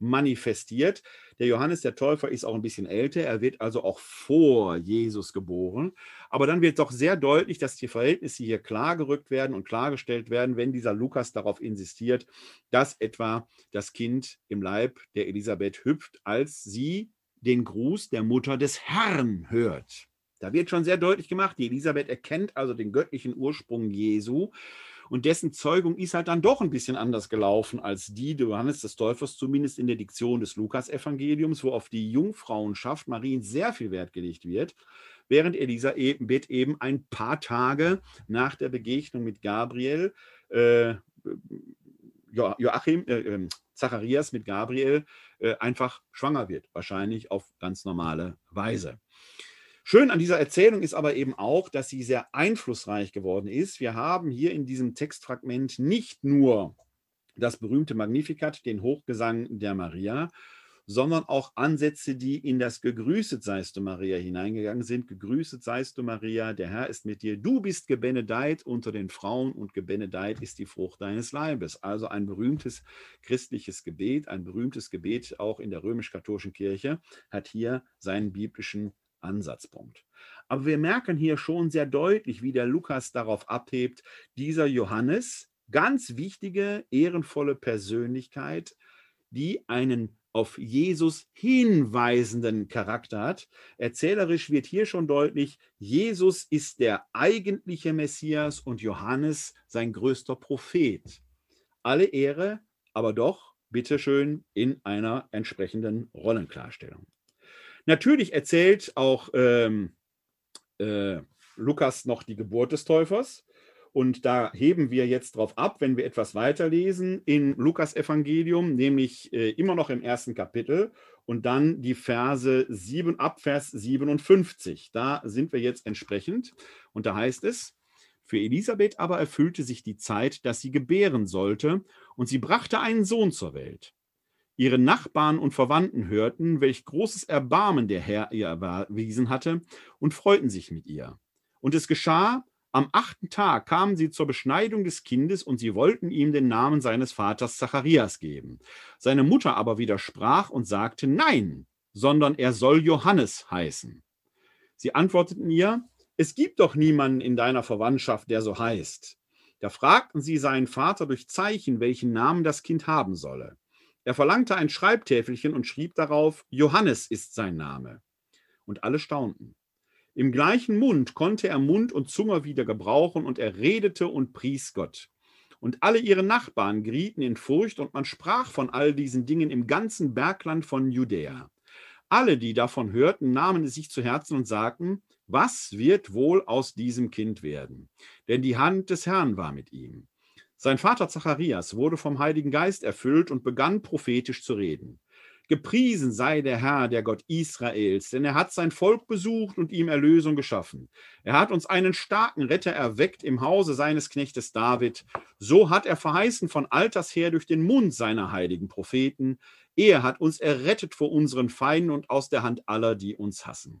manifestiert. Der Johannes der Täufer ist auch ein bisschen älter, er wird also auch vor Jesus geboren. Aber dann wird doch sehr deutlich, dass die Verhältnisse hier klargerückt werden und klargestellt werden, wenn dieser Lukas darauf insistiert, dass etwa das Kind im Leib der Elisabeth hüpft, als sie den Gruß der Mutter des Herrn hört. Da wird schon sehr deutlich gemacht, die Elisabeth erkennt also den göttlichen Ursprung Jesu und dessen Zeugung ist halt dann doch ein bisschen anders gelaufen als die Johannes des Täufers, zumindest in der Diktion des Lukas-Evangeliums, wo auf die Jungfrauenschaft Marien sehr viel Wert gelegt wird, während Elisabeth eben ein paar Tage nach der Begegnung mit Gabriel, äh, Joachim, äh, ähm, Zacharias mit Gabriel, äh, einfach schwanger wird, wahrscheinlich auf ganz normale Weise. Schön an dieser Erzählung ist aber eben auch, dass sie sehr einflussreich geworden ist. Wir haben hier in diesem Textfragment nicht nur das berühmte Magnificat, den Hochgesang der Maria, sondern auch Ansätze, die in das Gegrüßet seist du Maria hineingegangen sind. Gegrüßet seist du Maria, der Herr ist mit dir. Du bist gebenedeit unter den Frauen und gebenedeit ist die Frucht deines Leibes. Also ein berühmtes christliches Gebet, ein berühmtes Gebet auch in der römisch-katholischen Kirche hat hier seinen biblischen Ansatzpunkt. Aber wir merken hier schon sehr deutlich, wie der Lukas darauf abhebt, dieser Johannes, ganz wichtige, ehrenvolle Persönlichkeit, die einen auf Jesus hinweisenden Charakter hat. Erzählerisch wird hier schon deutlich, Jesus ist der eigentliche Messias und Johannes sein größter Prophet. Alle Ehre, aber doch, bitteschön, in einer entsprechenden Rollenklarstellung. Natürlich erzählt auch ähm, äh, Lukas noch die Geburt des Täufers. Und da heben wir jetzt drauf ab, wenn wir etwas weiterlesen in Lukas Evangelium, nämlich äh, immer noch im ersten Kapitel und dann die Verse 7 ab Vers 57. Da sind wir jetzt entsprechend. Und da heißt es, für Elisabeth aber erfüllte sich die Zeit, dass sie gebären sollte, und sie brachte einen Sohn zur Welt. Ihre Nachbarn und Verwandten hörten, welch großes Erbarmen der Herr ihr erwiesen hatte, und freuten sich mit ihr. Und es geschah, am achten Tag kamen sie zur Beschneidung des Kindes und sie wollten ihm den Namen seines Vaters Zacharias geben. Seine Mutter aber widersprach und sagte, nein, sondern er soll Johannes heißen. Sie antworteten ihr, es gibt doch niemanden in deiner Verwandtschaft, der so heißt. Da fragten sie seinen Vater durch Zeichen, welchen Namen das Kind haben solle. Er verlangte ein Schreibtäfelchen und schrieb darauf, Johannes ist sein Name. Und alle staunten. Im gleichen Mund konnte er Mund und Zunge wieder gebrauchen und er redete und pries Gott. Und alle ihre Nachbarn gerieten in Furcht und man sprach von all diesen Dingen im ganzen Bergland von Judäa. Alle, die davon hörten, nahmen es sich zu Herzen und sagten, was wird wohl aus diesem Kind werden? Denn die Hand des Herrn war mit ihm. Sein Vater Zacharias wurde vom Heiligen Geist erfüllt und begann prophetisch zu reden. Gepriesen sei der Herr, der Gott Israels, denn er hat sein Volk besucht und ihm Erlösung geschaffen. Er hat uns einen starken Retter erweckt im Hause seines Knechtes David. So hat er verheißen von alters her durch den Mund seiner heiligen Propheten. Er hat uns errettet vor unseren Feinden und aus der Hand aller, die uns hassen.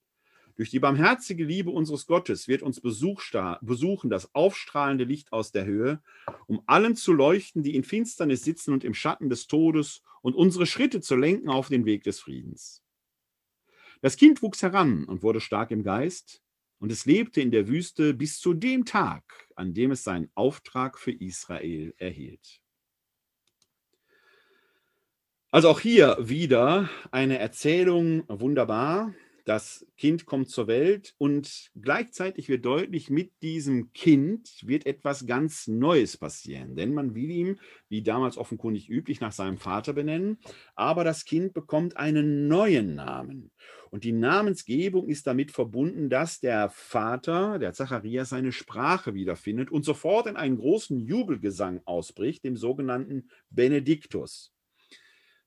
Durch die barmherzige Liebe unseres Gottes wird uns besuchen das aufstrahlende Licht aus der Höhe, um allen zu leuchten, die in Finsternis sitzen und im Schatten des Todes, und unsere Schritte zu lenken auf den Weg des Friedens. Das Kind wuchs heran und wurde stark im Geist, und es lebte in der Wüste bis zu dem Tag, an dem es seinen Auftrag für Israel erhielt. Also auch hier wieder eine Erzählung wunderbar. Das Kind kommt zur Welt und gleichzeitig wird deutlich, mit diesem Kind wird etwas ganz Neues passieren. Denn man will ihm, wie damals offenkundig üblich, nach seinem Vater benennen. Aber das Kind bekommt einen neuen Namen. Und die Namensgebung ist damit verbunden, dass der Vater, der Zacharias, seine Sprache wiederfindet und sofort in einen großen Jubelgesang ausbricht, dem sogenannten Benediktus.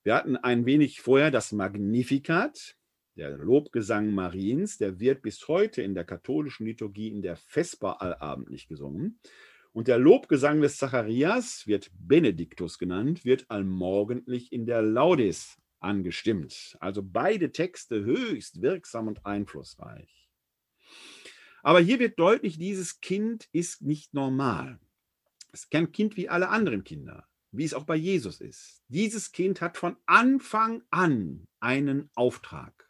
Wir hatten ein wenig vorher das Magnificat, der Lobgesang Mariens, der wird bis heute in der katholischen Liturgie in der Vesper allabendlich gesungen. Und der Lobgesang des Zacharias wird Benediktus genannt, wird allmorgendlich in der Laudes angestimmt. Also beide Texte höchst wirksam und einflussreich. Aber hier wird deutlich, dieses Kind ist nicht normal. Es ist kein Kind wie alle anderen Kinder, wie es auch bei Jesus ist. Dieses Kind hat von Anfang an einen Auftrag.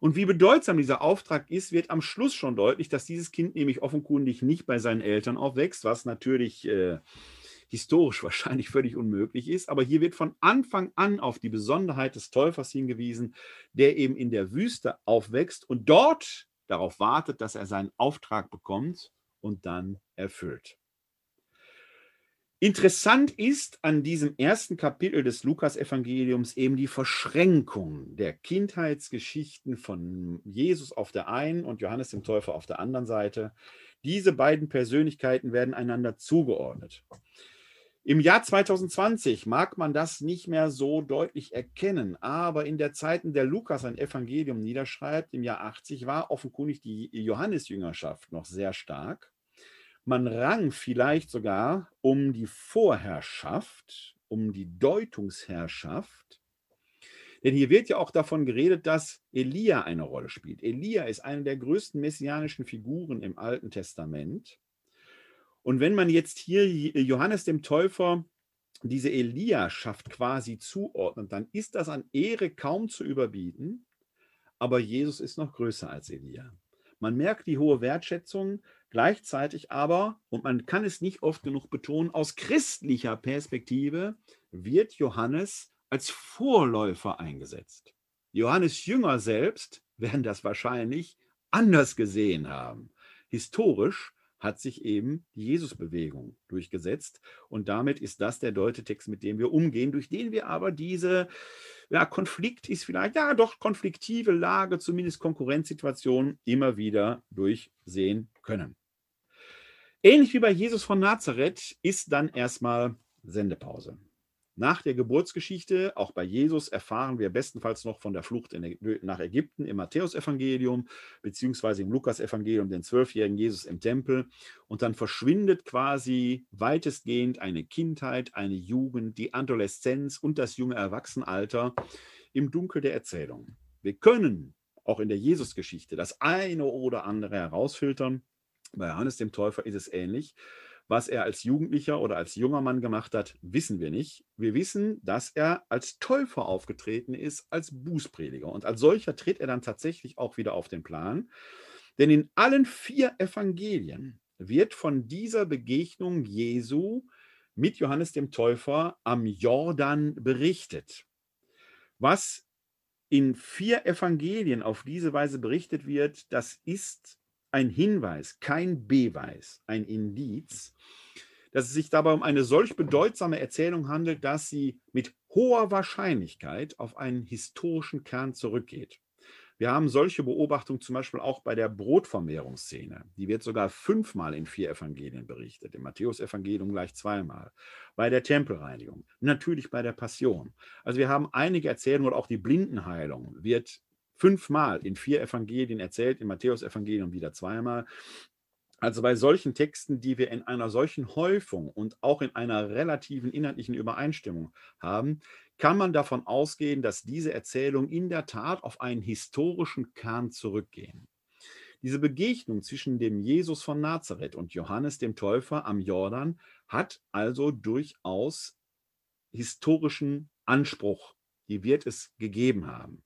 Und wie bedeutsam dieser Auftrag ist, wird am Schluss schon deutlich, dass dieses Kind nämlich offenkundig nicht bei seinen Eltern aufwächst, was natürlich äh, historisch wahrscheinlich völlig unmöglich ist. Aber hier wird von Anfang an auf die Besonderheit des Täufers hingewiesen, der eben in der Wüste aufwächst und dort darauf wartet, dass er seinen Auftrag bekommt und dann erfüllt. Interessant ist an diesem ersten Kapitel des Lukas-Evangeliums eben die Verschränkung der Kindheitsgeschichten von Jesus auf der einen und Johannes dem Täufer auf der anderen Seite. Diese beiden Persönlichkeiten werden einander zugeordnet. Im Jahr 2020 mag man das nicht mehr so deutlich erkennen, aber in der Zeit, in der Lukas ein Evangelium niederschreibt, im Jahr 80, war offenkundig die Johannesjüngerschaft noch sehr stark. Man rang vielleicht sogar um die Vorherrschaft, um die Deutungsherrschaft. Denn hier wird ja auch davon geredet, dass Elia eine Rolle spielt. Elia ist eine der größten messianischen Figuren im Alten Testament. Und wenn man jetzt hier Johannes dem Täufer diese Eliaschaft quasi zuordnet, dann ist das an Ehre kaum zu überbieten, aber Jesus ist noch größer als Elia. Man merkt die hohe Wertschätzung, gleichzeitig aber, und man kann es nicht oft genug betonen, aus christlicher Perspektive wird Johannes als Vorläufer eingesetzt. Johannes Jünger selbst werden das wahrscheinlich anders gesehen haben. Historisch hat sich eben die Jesusbewegung durchgesetzt. Und damit ist das der Deutetext, mit dem wir umgehen, durch den wir aber diese ja, Konflikt ist vielleicht, ja doch, konfliktive Lage, zumindest Konkurrenzsituation immer wieder durchsehen können. Ähnlich wie bei Jesus von Nazareth ist dann erstmal Sendepause. Nach der Geburtsgeschichte, auch bei Jesus, erfahren wir bestenfalls noch von der Flucht in, nach Ägypten im Matthäusevangelium, beziehungsweise im Lukasevangelium, den zwölfjährigen Jesus im Tempel. Und dann verschwindet quasi weitestgehend eine Kindheit, eine Jugend, die Adoleszenz und das junge Erwachsenenalter im Dunkel der Erzählung. Wir können auch in der Jesusgeschichte das eine oder andere herausfiltern. Bei Johannes dem Täufer ist es ähnlich. Was er als Jugendlicher oder als junger Mann gemacht hat, wissen wir nicht. Wir wissen, dass er als Täufer aufgetreten ist, als Bußprediger. Und als solcher tritt er dann tatsächlich auch wieder auf den Plan. Denn in allen vier Evangelien wird von dieser Begegnung Jesu mit Johannes dem Täufer am Jordan berichtet. Was in vier Evangelien auf diese Weise berichtet wird, das ist ein Hinweis, kein Beweis, ein Indiz, dass es sich dabei um eine solch bedeutsame Erzählung handelt, dass sie mit hoher Wahrscheinlichkeit auf einen historischen Kern zurückgeht. Wir haben solche Beobachtungen zum Beispiel auch bei der Brotvermehrungsszene. Die wird sogar fünfmal in vier Evangelien berichtet. Im Matthäusevangelium gleich zweimal. Bei der Tempelreinigung. Natürlich bei der Passion. Also wir haben einige Erzählungen oder auch die Blindenheilung wird fünfmal in vier Evangelien erzählt, im Matthäusevangelium wieder zweimal. Also bei solchen Texten, die wir in einer solchen Häufung und auch in einer relativen inhaltlichen Übereinstimmung haben, kann man davon ausgehen, dass diese Erzählungen in der Tat auf einen historischen Kern zurückgehen. Diese Begegnung zwischen dem Jesus von Nazareth und Johannes dem Täufer am Jordan hat also durchaus historischen Anspruch. Die wird es gegeben haben.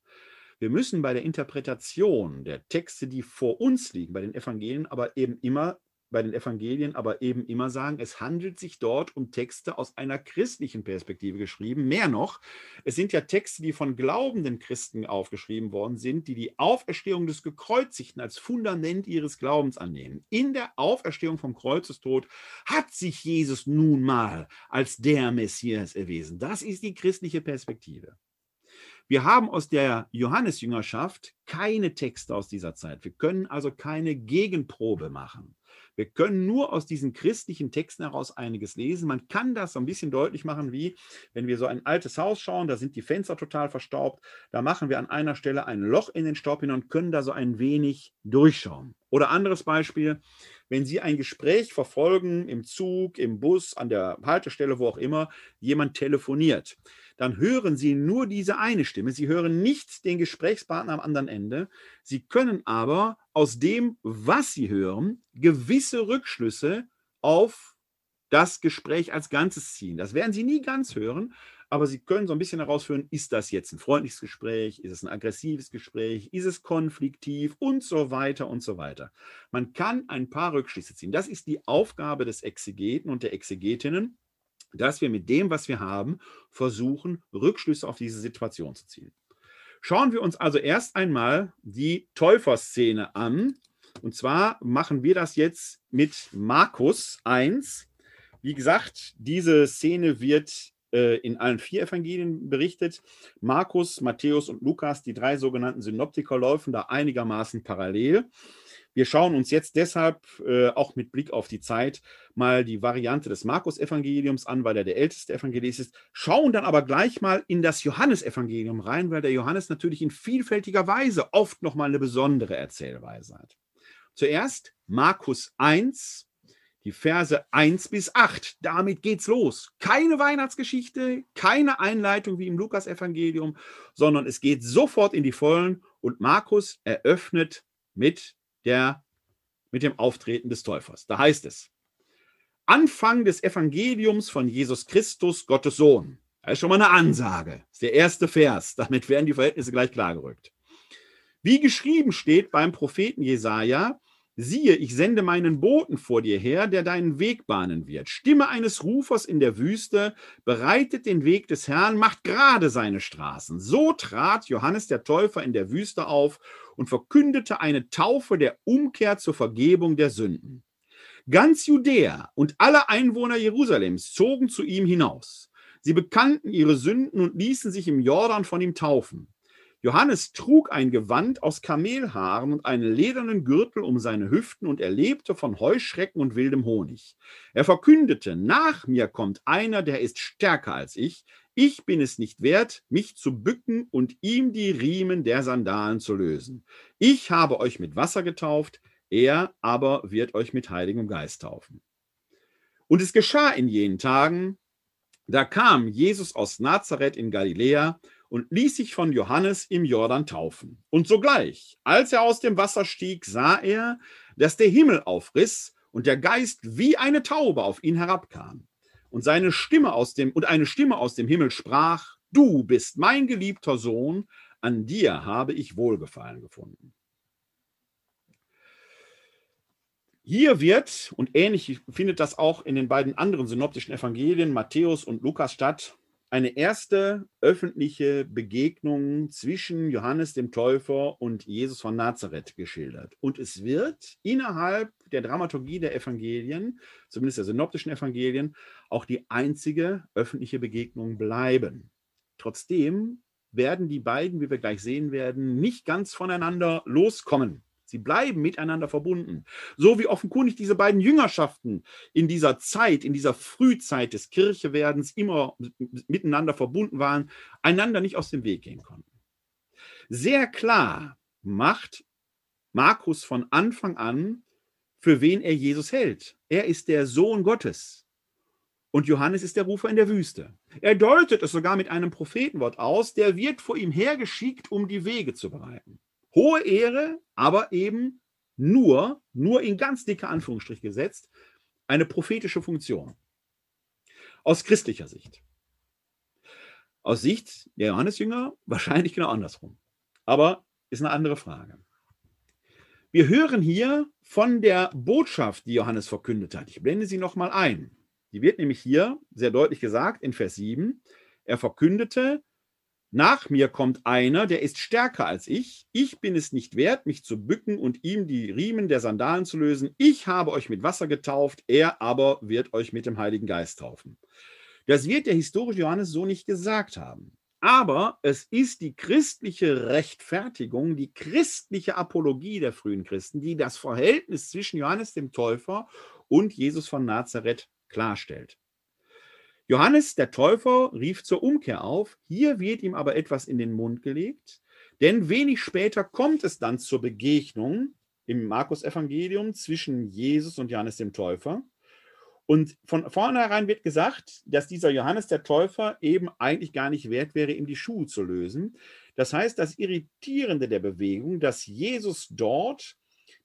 Wir müssen bei der Interpretation der Texte, die vor uns liegen, bei den Evangelien, aber eben immer bei den Evangelien aber eben immer sagen, es handelt sich dort um Texte aus einer christlichen Perspektive geschrieben. Mehr noch, es sind ja Texte, die von glaubenden Christen aufgeschrieben worden sind, die die Auferstehung des Gekreuzigten als Fundament ihres Glaubens annehmen. In der Auferstehung vom Kreuzestod hat sich Jesus nun mal als der Messias erwiesen. Das ist die christliche Perspektive. Wir haben aus der Johannesjüngerschaft keine Texte aus dieser Zeit. Wir können also keine Gegenprobe machen. Wir können nur aus diesen christlichen Texten heraus einiges lesen. Man kann das so ein bisschen deutlich machen, wie wenn wir so ein altes Haus schauen, da sind die Fenster total verstaubt. Da machen wir an einer Stelle ein Loch in den Staub hin und können da so ein wenig durchschauen. Oder anderes Beispiel, wenn Sie ein Gespräch verfolgen im Zug, im Bus, an der Haltestelle, wo auch immer, jemand telefoniert dann hören Sie nur diese eine Stimme. Sie hören nicht den Gesprächspartner am anderen Ende. Sie können aber aus dem, was Sie hören, gewisse Rückschlüsse auf das Gespräch als Ganzes ziehen. Das werden Sie nie ganz hören, aber Sie können so ein bisschen herausführen, ist das jetzt ein freundliches Gespräch, ist es ein aggressives Gespräch, ist es konfliktiv und so weiter und so weiter. Man kann ein paar Rückschlüsse ziehen. Das ist die Aufgabe des Exegeten und der Exegetinnen dass wir mit dem, was wir haben, versuchen, Rückschlüsse auf diese Situation zu ziehen. Schauen wir uns also erst einmal die Täuferszene an. Und zwar machen wir das jetzt mit Markus 1. Wie gesagt, diese Szene wird äh, in allen vier Evangelien berichtet. Markus, Matthäus und Lukas, die drei sogenannten Synoptiker, laufen da einigermaßen parallel. Wir schauen uns jetzt deshalb äh, auch mit Blick auf die Zeit mal die Variante des Markus-Evangeliums an, weil er der älteste Evangelist ist, schauen dann aber gleich mal in das Johannesevangelium rein, weil der Johannes natürlich in vielfältiger Weise oft nochmal eine besondere Erzählweise hat. Zuerst Markus 1, die Verse 1 bis 8. Damit geht's los. Keine Weihnachtsgeschichte, keine Einleitung wie im Lukas-Evangelium, sondern es geht sofort in die Vollen und Markus eröffnet mit der, mit dem Auftreten des Täufers. Da heißt es, Anfang des Evangeliums von Jesus Christus, Gottes Sohn. Das ist schon mal eine Ansage. Das ist der erste Vers. Damit werden die Verhältnisse gleich klargerückt. Wie geschrieben steht beim Propheten Jesaja, Siehe, ich sende meinen Boten vor dir her, der deinen Weg bahnen wird. Stimme eines Rufers in der Wüste, bereitet den Weg des Herrn, macht gerade seine Straßen. So trat Johannes der Täufer in der Wüste auf und verkündete eine Taufe der Umkehr zur Vergebung der Sünden. Ganz Judäa und alle Einwohner Jerusalems zogen zu ihm hinaus. Sie bekannten ihre Sünden und ließen sich im Jordan von ihm taufen. Johannes trug ein Gewand aus Kamelhaaren und einen ledernen Gürtel um seine Hüften und er lebte von Heuschrecken und wildem Honig. Er verkündete, nach mir kommt einer, der ist stärker als ich. Ich bin es nicht wert, mich zu bücken und ihm die Riemen der Sandalen zu lösen. Ich habe euch mit Wasser getauft, er aber wird euch mit Heiligem Geist taufen. Und es geschah in jenen Tagen, da kam Jesus aus Nazareth in Galiläa und ließ sich von Johannes im Jordan taufen. Und sogleich, als er aus dem Wasser stieg, sah er, dass der Himmel aufriss und der Geist wie eine Taube auf ihn herabkam. Und seine Stimme aus dem und eine Stimme aus dem Himmel sprach: Du bist mein geliebter Sohn, an dir habe ich Wohlgefallen gefunden. Hier wird, und ähnlich findet das auch in den beiden anderen synoptischen Evangelien, Matthäus und Lukas statt, eine erste öffentliche Begegnung zwischen Johannes dem Täufer und Jesus von Nazareth geschildert. Und es wird innerhalb der Dramaturgie der Evangelien, zumindest der synoptischen Evangelien, auch die einzige öffentliche Begegnung bleiben. Trotzdem werden die beiden, wie wir gleich sehen werden, nicht ganz voneinander loskommen. Sie bleiben miteinander verbunden. So wie offenkundig diese beiden Jüngerschaften in dieser Zeit, in dieser Frühzeit des Kirchewerdens immer miteinander verbunden waren, einander nicht aus dem Weg gehen konnten. Sehr klar macht Markus von Anfang an, für wen er Jesus hält. Er ist der Sohn Gottes. Und Johannes ist der Rufer in der Wüste. Er deutet es sogar mit einem Prophetenwort aus, der wird vor ihm hergeschickt, um die Wege zu bereiten. Hohe Ehre, aber eben nur, nur in ganz dicke Anführungsstrich gesetzt, eine prophetische Funktion. Aus christlicher Sicht. Aus Sicht der Johannesjünger wahrscheinlich genau andersrum. Aber ist eine andere Frage. Wir hören hier von der Botschaft, die Johannes verkündet hat. Ich blende sie nochmal ein. Die wird nämlich hier sehr deutlich gesagt in Vers 7. Er verkündete, nach mir kommt einer, der ist stärker als ich. Ich bin es nicht wert, mich zu bücken und ihm die Riemen der Sandalen zu lösen. Ich habe euch mit Wasser getauft, er aber wird euch mit dem Heiligen Geist taufen. Das wird der historische Johannes so nicht gesagt haben. Aber es ist die christliche Rechtfertigung, die christliche Apologie der frühen Christen, die das Verhältnis zwischen Johannes dem Täufer und Jesus von Nazareth klarstellt. Johannes der Täufer rief zur Umkehr auf, hier wird ihm aber etwas in den Mund gelegt, denn wenig später kommt es dann zur Begegnung im Markus-Evangelium zwischen Jesus und Johannes dem Täufer. Und von vornherein wird gesagt, dass dieser Johannes der Täufer eben eigentlich gar nicht wert wäre, ihm die Schuhe zu lösen. Das heißt, das Irritierende der Bewegung, dass Jesus dort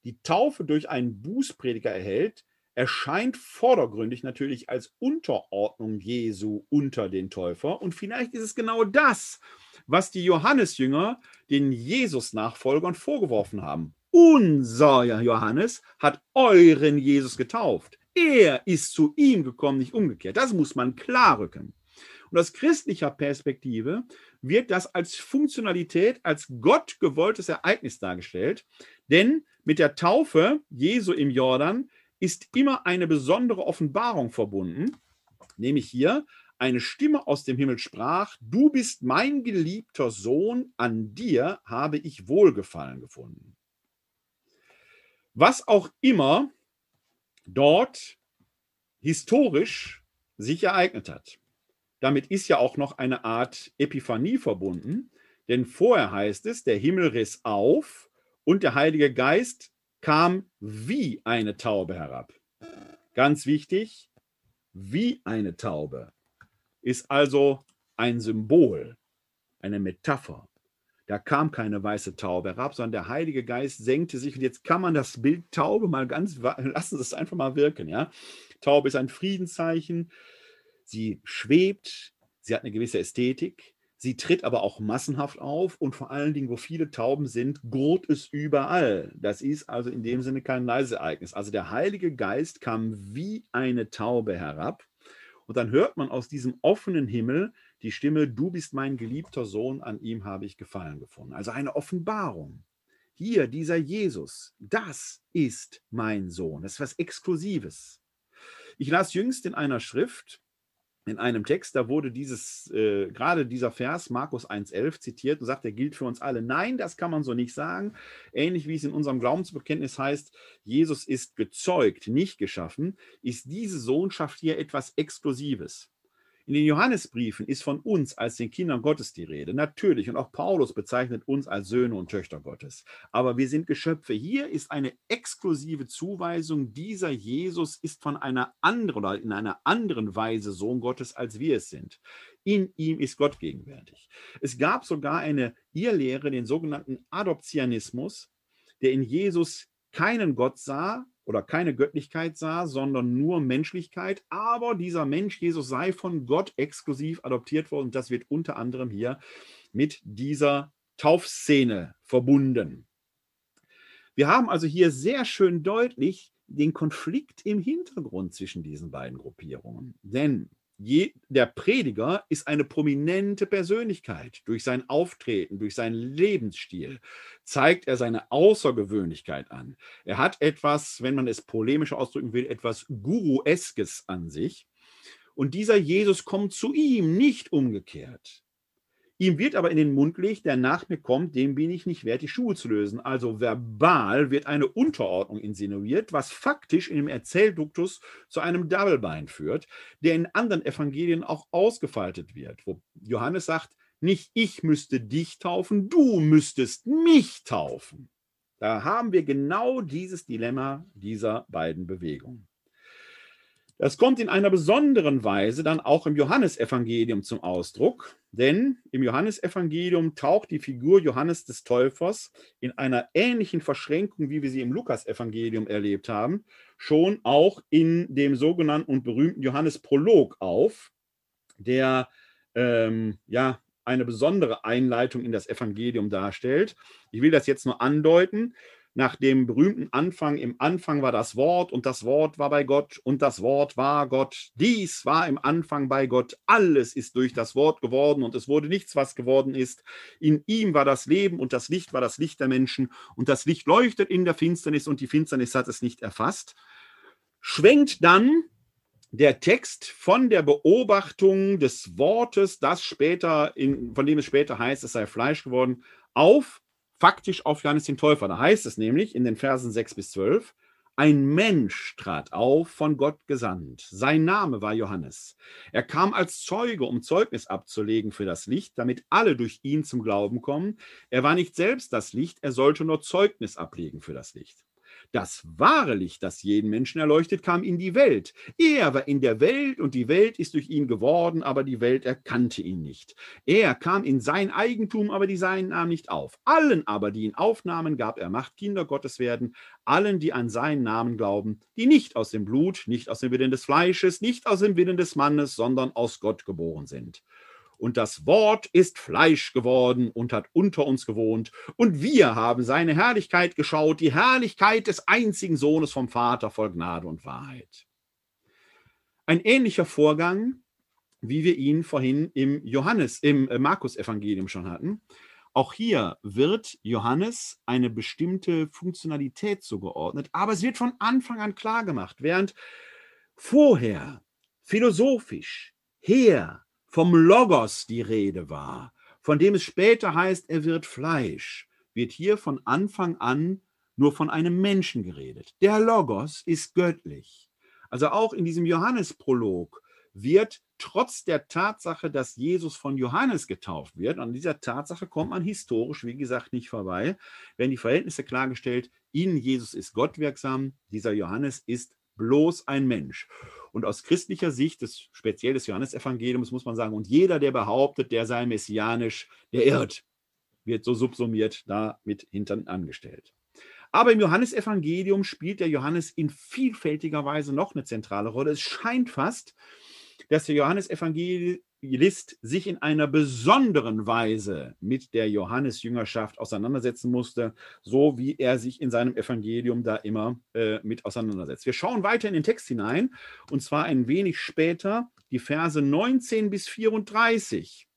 die Taufe durch einen Bußprediger erhält, erscheint vordergründig natürlich als Unterordnung Jesu unter den Täufer. Und vielleicht ist es genau das, was die Johannesjünger den Jesus-Nachfolgern vorgeworfen haben. Unser Johannes hat euren Jesus getauft. Er ist zu ihm gekommen, nicht umgekehrt. Das muss man klar rücken. Und aus christlicher Perspektive wird das als Funktionalität, als Gott gewolltes Ereignis dargestellt. Denn mit der Taufe Jesu im Jordan ist immer eine besondere Offenbarung verbunden, nämlich hier eine Stimme aus dem Himmel sprach, du bist mein geliebter Sohn, an dir habe ich Wohlgefallen gefunden. Was auch immer dort historisch sich ereignet hat. Damit ist ja auch noch eine Art Epiphanie verbunden, denn vorher heißt es, der Himmel riss auf und der Heilige Geist kam wie eine Taube herab. Ganz wichtig, wie eine Taube ist also ein Symbol, eine Metapher. Da kam keine weiße Taube herab, sondern der Heilige Geist senkte sich. Und jetzt kann man das Bild Taube mal ganz, lassen Sie es einfach mal wirken. Ja? Taube ist ein Friedenszeichen. Sie schwebt, sie hat eine gewisse Ästhetik. Sie tritt aber auch massenhaft auf und vor allen Dingen, wo viele Tauben sind, gurt es überall. Das ist also in dem Sinne kein leises Ereignis. Also der Heilige Geist kam wie eine Taube herab und dann hört man aus diesem offenen Himmel die Stimme, du bist mein geliebter Sohn, an ihm habe ich Gefallen gefunden. Also eine Offenbarung. Hier, dieser Jesus, das ist mein Sohn. Das ist was Exklusives. Ich las jüngst in einer Schrift, in einem Text, da wurde dieses, äh, gerade dieser Vers, Markus 1,11, zitiert und sagt, der gilt für uns alle. Nein, das kann man so nicht sagen. Ähnlich wie es in unserem Glaubensbekenntnis heißt, Jesus ist gezeugt, nicht geschaffen, ist diese Sohnschaft hier etwas Exklusives. In den Johannesbriefen ist von uns als den Kindern Gottes die Rede. Natürlich, und auch Paulus bezeichnet uns als Söhne und Töchter Gottes. Aber wir sind Geschöpfe. Hier ist eine exklusive Zuweisung. Dieser Jesus ist von einer anderen oder in einer anderen Weise Sohn Gottes, als wir es sind. In ihm ist Gott gegenwärtig. Es gab sogar eine Irrlehre, den sogenannten Adoptionismus, der in Jesus keinen Gott sah, oder keine Göttlichkeit sah, sondern nur Menschlichkeit. Aber dieser Mensch, Jesus, sei von Gott exklusiv adoptiert worden. Das wird unter anderem hier mit dieser Taufszene verbunden. Wir haben also hier sehr schön deutlich den Konflikt im Hintergrund zwischen diesen beiden Gruppierungen. Denn Je, der Prediger ist eine prominente Persönlichkeit. Durch sein Auftreten, durch seinen Lebensstil zeigt er seine Außergewöhnlichkeit an. Er hat etwas, wenn man es polemisch ausdrücken will, etwas Gurueskes an sich. Und dieser Jesus kommt zu ihm, nicht umgekehrt. Ihm wird aber in den Mund gelegt, der nach mir kommt, dem bin ich nicht wert, die Schuhe zu lösen. Also verbal wird eine Unterordnung insinuiert, was faktisch in dem Erzählduktus zu einem Doublebein führt, der in anderen Evangelien auch ausgefaltet wird, wo Johannes sagt, nicht ich müsste dich taufen, du müsstest mich taufen. Da haben wir genau dieses Dilemma dieser beiden Bewegungen. Das kommt in einer besonderen Weise dann auch im Johannesevangelium zum Ausdruck, denn im Johannesevangelium taucht die Figur Johannes des Täufers in einer ähnlichen Verschränkung, wie wir sie im Lukasevangelium erlebt haben, schon auch in dem sogenannten und berühmten Johannesprolog auf, der ähm, ja eine besondere Einleitung in das Evangelium darstellt. Ich will das jetzt nur andeuten nach dem berühmten Anfang, im Anfang war das Wort und das Wort war bei Gott und das Wort war Gott. Dies war im Anfang bei Gott. Alles ist durch das Wort geworden und es wurde nichts, was geworden ist. In ihm war das Leben und das Licht war das Licht der Menschen und das Licht leuchtet in der Finsternis und die Finsternis hat es nicht erfasst. Schwenkt dann der Text von der Beobachtung des Wortes, das später in, von dem es später heißt, es sei Fleisch geworden, auf faktisch auf Johannes den Täufer. Da heißt es nämlich in den Versen 6 bis 12, ein Mensch trat auf, von Gott gesandt. Sein Name war Johannes. Er kam als Zeuge, um Zeugnis abzulegen für das Licht, damit alle durch ihn zum Glauben kommen. Er war nicht selbst das Licht, er sollte nur Zeugnis ablegen für das Licht. Das wahre Licht, das jeden Menschen erleuchtet, kam in die Welt. Er war in der Welt und die Welt ist durch ihn geworden, aber die Welt erkannte ihn nicht. Er kam in sein Eigentum, aber die Seinen nahmen nicht auf. Allen aber, die ihn aufnahmen, gab er Macht, Kinder Gottes werden, allen, die an seinen Namen glauben, die nicht aus dem Blut, nicht aus dem Willen des Fleisches, nicht aus dem Willen des Mannes, sondern aus Gott geboren sind. Und das Wort ist Fleisch geworden und hat unter uns gewohnt. Und wir haben seine Herrlichkeit geschaut, die Herrlichkeit des einzigen Sohnes vom Vater voll Gnade und Wahrheit. Ein ähnlicher Vorgang, wie wir ihn vorhin im Johannes, im äh, Markus-Evangelium schon hatten. Auch hier wird Johannes eine bestimmte Funktionalität zugeordnet, aber es wird von Anfang an klar gemacht, während vorher philosophisch, her, vom Logos die Rede war, von dem es später heißt, er wird Fleisch, wird hier von Anfang an nur von einem Menschen geredet. Der Logos ist göttlich. Also auch in diesem Johannesprolog wird trotz der Tatsache, dass Jesus von Johannes getauft wird, an dieser Tatsache kommt man historisch, wie gesagt, nicht vorbei, werden die Verhältnisse klargestellt, in Jesus ist Gott wirksam, dieser Johannes ist bloß ein Mensch. Und aus christlicher Sicht, des, speziell des Johannesevangeliums, muss man sagen, und jeder, der behauptet, der sei messianisch, der irrt, wird so subsumiert damit hinten angestellt. Aber im Johannesevangelium spielt der Johannes in vielfältiger Weise noch eine zentrale Rolle. Es scheint fast, dass der Johannesevangelium List sich in einer besonderen Weise mit der Johannesjüngerschaft auseinandersetzen musste, so wie er sich in seinem Evangelium da immer äh, mit auseinandersetzt. Wir schauen weiter in den Text hinein und zwar ein wenig später die Verse 19 bis 34.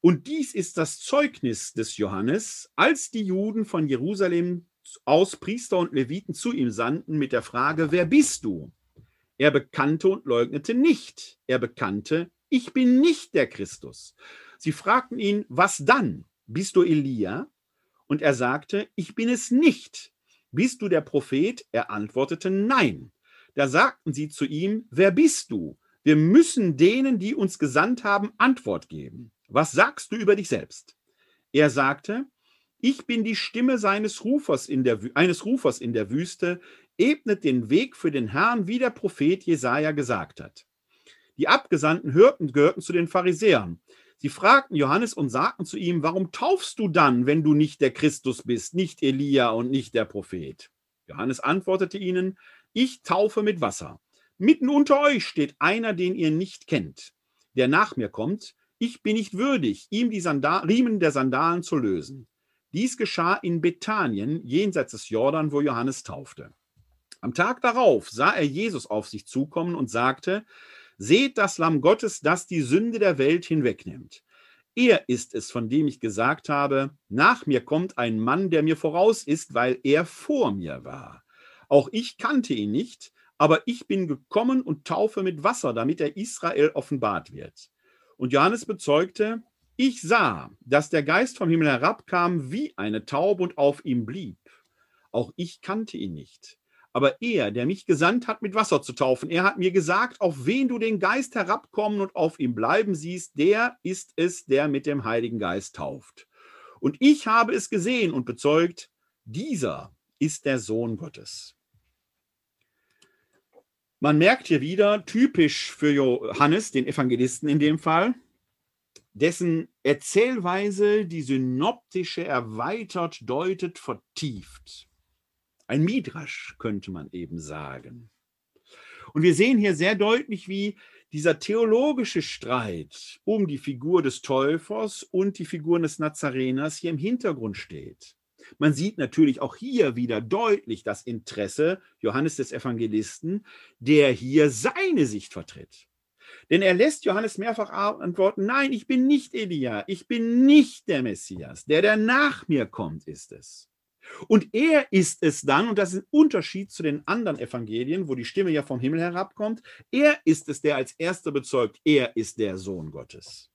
Und dies ist das Zeugnis des Johannes, als die Juden von Jerusalem aus Priester und Leviten zu ihm sandten mit der Frage, wer bist du? Er bekannte und leugnete nicht. Er bekannte, ich bin nicht der Christus. Sie fragten ihn, was dann? Bist du Elia? Und er sagte, ich bin es nicht. Bist du der Prophet? Er antwortete, nein. Da sagten sie zu ihm, wer bist du? Wir müssen denen, die uns gesandt haben, Antwort geben. Was sagst du über dich selbst? Er sagte, ich bin die Stimme seines Rufers in der, eines Rufers in der Wüste, ebnet den Weg für den Herrn, wie der Prophet Jesaja gesagt hat. Die Abgesandten hörten, gehörten zu den Pharisäern. Sie fragten Johannes und sagten zu ihm, warum taufst du dann, wenn du nicht der Christus bist, nicht Elia und nicht der Prophet? Johannes antwortete ihnen, ich taufe mit Wasser. Mitten unter euch steht einer, den ihr nicht kennt, der nach mir kommt. Ich bin nicht würdig, ihm die Sandal Riemen der Sandalen zu lösen. Dies geschah in Bethanien, jenseits des Jordan, wo Johannes taufte. Am Tag darauf sah er Jesus auf sich zukommen und sagte, Seht das Lamm Gottes, das die Sünde der Welt hinwegnimmt. Er ist es, von dem ich gesagt habe, nach mir kommt ein Mann, der mir voraus ist, weil er vor mir war. Auch ich kannte ihn nicht, aber ich bin gekommen und taufe mit Wasser, damit er Israel offenbart wird. Und Johannes bezeugte, ich sah, dass der Geist vom Himmel herabkam wie eine Taube und auf ihm blieb. Auch ich kannte ihn nicht. Aber er, der mich gesandt hat, mit Wasser zu taufen, er hat mir gesagt, auf wen du den Geist herabkommen und auf ihm bleiben siehst, der ist es, der mit dem Heiligen Geist tauft. Und ich habe es gesehen und bezeugt, dieser ist der Sohn Gottes. Man merkt hier wieder, typisch für Johannes, den Evangelisten in dem Fall, dessen Erzählweise die synoptische erweitert, deutet, vertieft. Ein Midrasch könnte man eben sagen. Und wir sehen hier sehr deutlich, wie dieser theologische Streit um die Figur des Täufers und die Figur des Nazareners hier im Hintergrund steht. Man sieht natürlich auch hier wieder deutlich das Interesse Johannes des Evangelisten, der hier seine Sicht vertritt. Denn er lässt Johannes mehrfach antworten, nein, ich bin nicht Elia, ich bin nicht der Messias, der, der nach mir kommt, ist es. Und er ist es dann, und das ist ein Unterschied zu den anderen Evangelien, wo die Stimme ja vom Himmel herabkommt, er ist es, der als erster bezeugt, er ist der Sohn Gottes.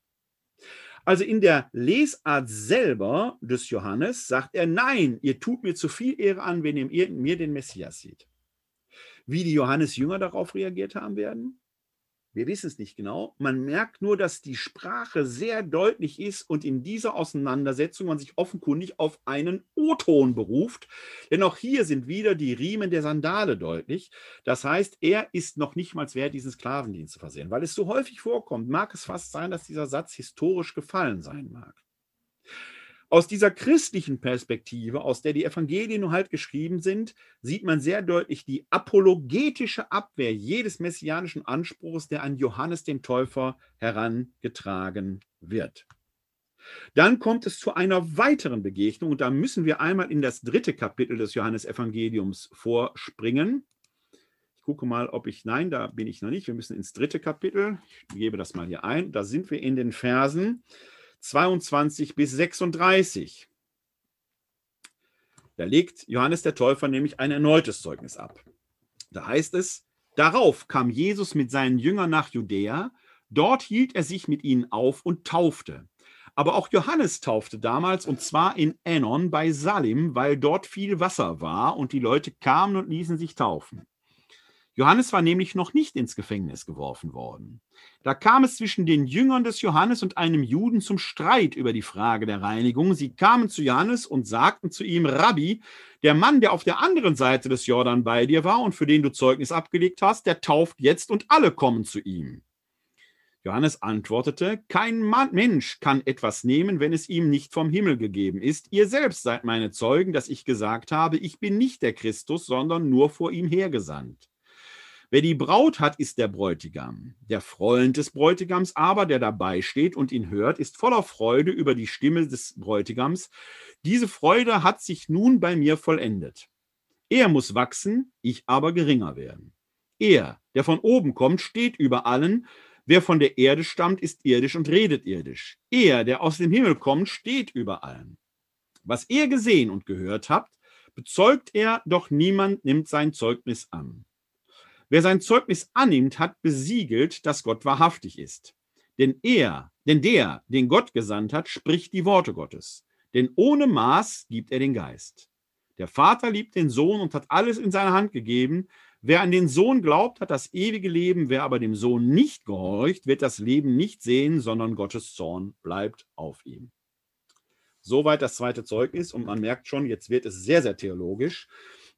Also in der Lesart selber des Johannes sagt er, nein, ihr tut mir zu viel Ehre an, wenn ihr mir den Messias seht. Wie die Johannes Jünger darauf reagiert haben werden, wir wissen es nicht genau. Man merkt nur, dass die Sprache sehr deutlich ist und in dieser Auseinandersetzung man sich offenkundig auf einen O-Ton beruft. Denn auch hier sind wieder die Riemen der Sandale deutlich. Das heißt, er ist noch nicht mal wert, diesen Sklavendienst zu versehen. Weil es so häufig vorkommt, mag es fast sein, dass dieser Satz historisch gefallen sein mag. Aus dieser christlichen Perspektive, aus der die Evangelien nur halt geschrieben sind, sieht man sehr deutlich die apologetische Abwehr jedes messianischen Anspruchs, der an Johannes den Täufer herangetragen wird. Dann kommt es zu einer weiteren Begegnung und da müssen wir einmal in das dritte Kapitel des Johannesevangeliums vorspringen. Ich gucke mal, ob ich, nein, da bin ich noch nicht. Wir müssen ins dritte Kapitel. Ich gebe das mal hier ein. Da sind wir in den Versen 22 bis 36. Da legt Johannes der Täufer nämlich ein erneutes Zeugnis ab. Da heißt es, darauf kam Jesus mit seinen Jüngern nach Judäa, dort hielt er sich mit ihnen auf und taufte. Aber auch Johannes taufte damals und zwar in Enon bei Salim, weil dort viel Wasser war und die Leute kamen und ließen sich taufen. Johannes war nämlich noch nicht ins Gefängnis geworfen worden. Da kam es zwischen den Jüngern des Johannes und einem Juden zum Streit über die Frage der Reinigung. Sie kamen zu Johannes und sagten zu ihm, Rabbi, der Mann, der auf der anderen Seite des Jordan bei dir war und für den du Zeugnis abgelegt hast, der tauft jetzt und alle kommen zu ihm. Johannes antwortete, kein Mann, Mensch kann etwas nehmen, wenn es ihm nicht vom Himmel gegeben ist. Ihr selbst seid meine Zeugen, dass ich gesagt habe, ich bin nicht der Christus, sondern nur vor ihm hergesandt. Wer die Braut hat, ist der Bräutigam. Der Freund des Bräutigams aber, der dabei steht und ihn hört, ist voller Freude über die Stimme des Bräutigams. Diese Freude hat sich nun bei mir vollendet. Er muss wachsen, ich aber geringer werden. Er, der von oben kommt, steht über allen. Wer von der Erde stammt, ist irdisch und redet irdisch. Er, der aus dem Himmel kommt, steht über allen. Was ihr gesehen und gehört habt, bezeugt er, doch niemand nimmt sein Zeugnis an. Wer sein Zeugnis annimmt, hat besiegelt, dass Gott wahrhaftig ist. Denn er, denn der, den Gott gesandt hat, spricht die Worte Gottes. Denn ohne Maß gibt er den Geist. Der Vater liebt den Sohn und hat alles in seine Hand gegeben. Wer an den Sohn glaubt, hat das ewige Leben. Wer aber dem Sohn nicht gehorcht, wird das Leben nicht sehen, sondern Gottes Zorn bleibt auf ihm. Soweit das zweite Zeugnis. Und man merkt schon, jetzt wird es sehr, sehr theologisch.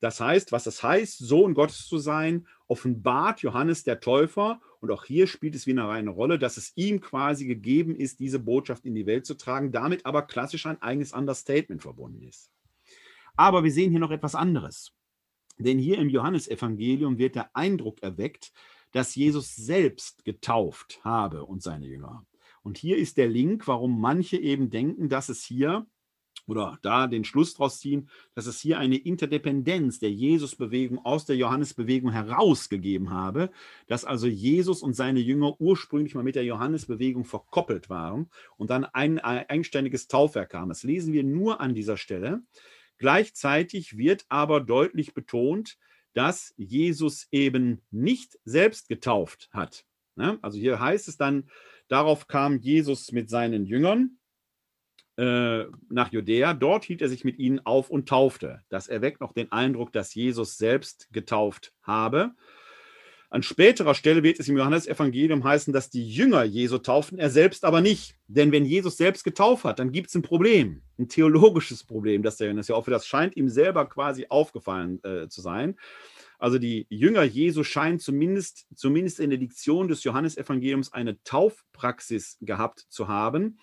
Das heißt, was das heißt, Sohn Gottes zu sein, offenbart Johannes der Täufer. Und auch hier spielt es wieder eine Rolle, dass es ihm quasi gegeben ist, diese Botschaft in die Welt zu tragen, damit aber klassisch ein eigenes Understatement verbunden ist. Aber wir sehen hier noch etwas anderes. Denn hier im Johannesevangelium wird der Eindruck erweckt, dass Jesus selbst getauft habe und seine Jünger. Und hier ist der Link, warum manche eben denken, dass es hier oder da den Schluss daraus ziehen, dass es hier eine Interdependenz der Jesus-Bewegung aus der Johannes-Bewegung herausgegeben habe, dass also Jesus und seine Jünger ursprünglich mal mit der Johannes-Bewegung verkoppelt waren und dann ein, eigenständiges Taufwerk kam. Das lesen wir nur an dieser Stelle. Gleichzeitig wird aber deutlich betont, dass Jesus eben nicht selbst getauft hat. Ne? Also hier heißt es dann, Darauf kam Jesus mit seinen Jüngern äh, nach Judäa. Dort hielt er sich mit ihnen auf und taufte. Das erweckt noch den Eindruck, dass Jesus selbst getauft habe. An späterer Stelle wird es im Johannesevangelium heißen, dass die Jünger Jesu tauften, er selbst aber nicht. Denn wenn Jesus selbst getauft hat, dann gibt es ein Problem, ein theologisches Problem, das der Johannes ja auch für das scheint ihm selber quasi aufgefallen äh, zu sein. Also die Jünger Jesu scheinen zumindest, zumindest in der Diktion des Johannesevangeliums eine Taufpraxis gehabt zu haben.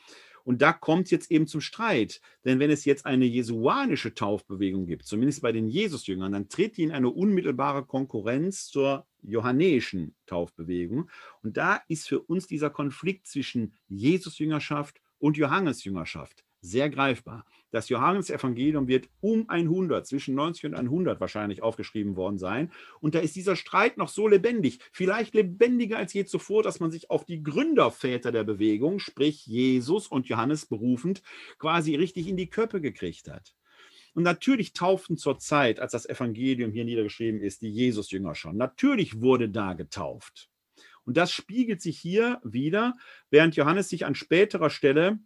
Und da kommt jetzt eben zum Streit. Denn wenn es jetzt eine jesuanische Taufbewegung gibt, zumindest bei den Jesusjüngern, dann tritt die in eine unmittelbare Konkurrenz zur johannäischen Taufbewegung. Und da ist für uns dieser Konflikt zwischen Jesusjüngerschaft und Johannesjüngerschaft sehr greifbar. Das Johannesevangelium wird um 100, zwischen 90 und 100 wahrscheinlich aufgeschrieben worden sein. Und da ist dieser Streit noch so lebendig, vielleicht lebendiger als je zuvor, dass man sich auf die Gründerväter der Bewegung, sprich Jesus und Johannes berufend, quasi richtig in die Köpfe gekriegt hat. Und natürlich tauften zur Zeit, als das Evangelium hier niedergeschrieben ist, die Jesus-Jünger schon. Natürlich wurde da getauft. Und das spiegelt sich hier wieder, während Johannes sich an späterer Stelle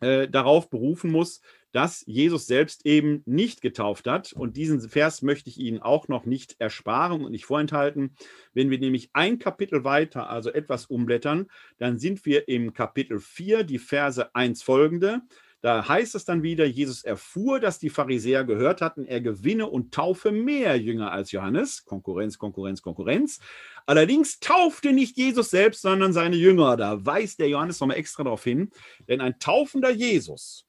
äh, darauf berufen muss, dass Jesus selbst eben nicht getauft hat. Und diesen Vers möchte ich Ihnen auch noch nicht ersparen und nicht vorenthalten. Wenn wir nämlich ein Kapitel weiter, also etwas umblättern, dann sind wir im Kapitel 4, die Verse 1 folgende. Da heißt es dann wieder, Jesus erfuhr, dass die Pharisäer gehört hatten, er gewinne und taufe mehr Jünger als Johannes. Konkurrenz, Konkurrenz, Konkurrenz. Allerdings taufte nicht Jesus selbst, sondern seine Jünger. Da weist der Johannes nochmal extra darauf hin. Denn ein taufender Jesus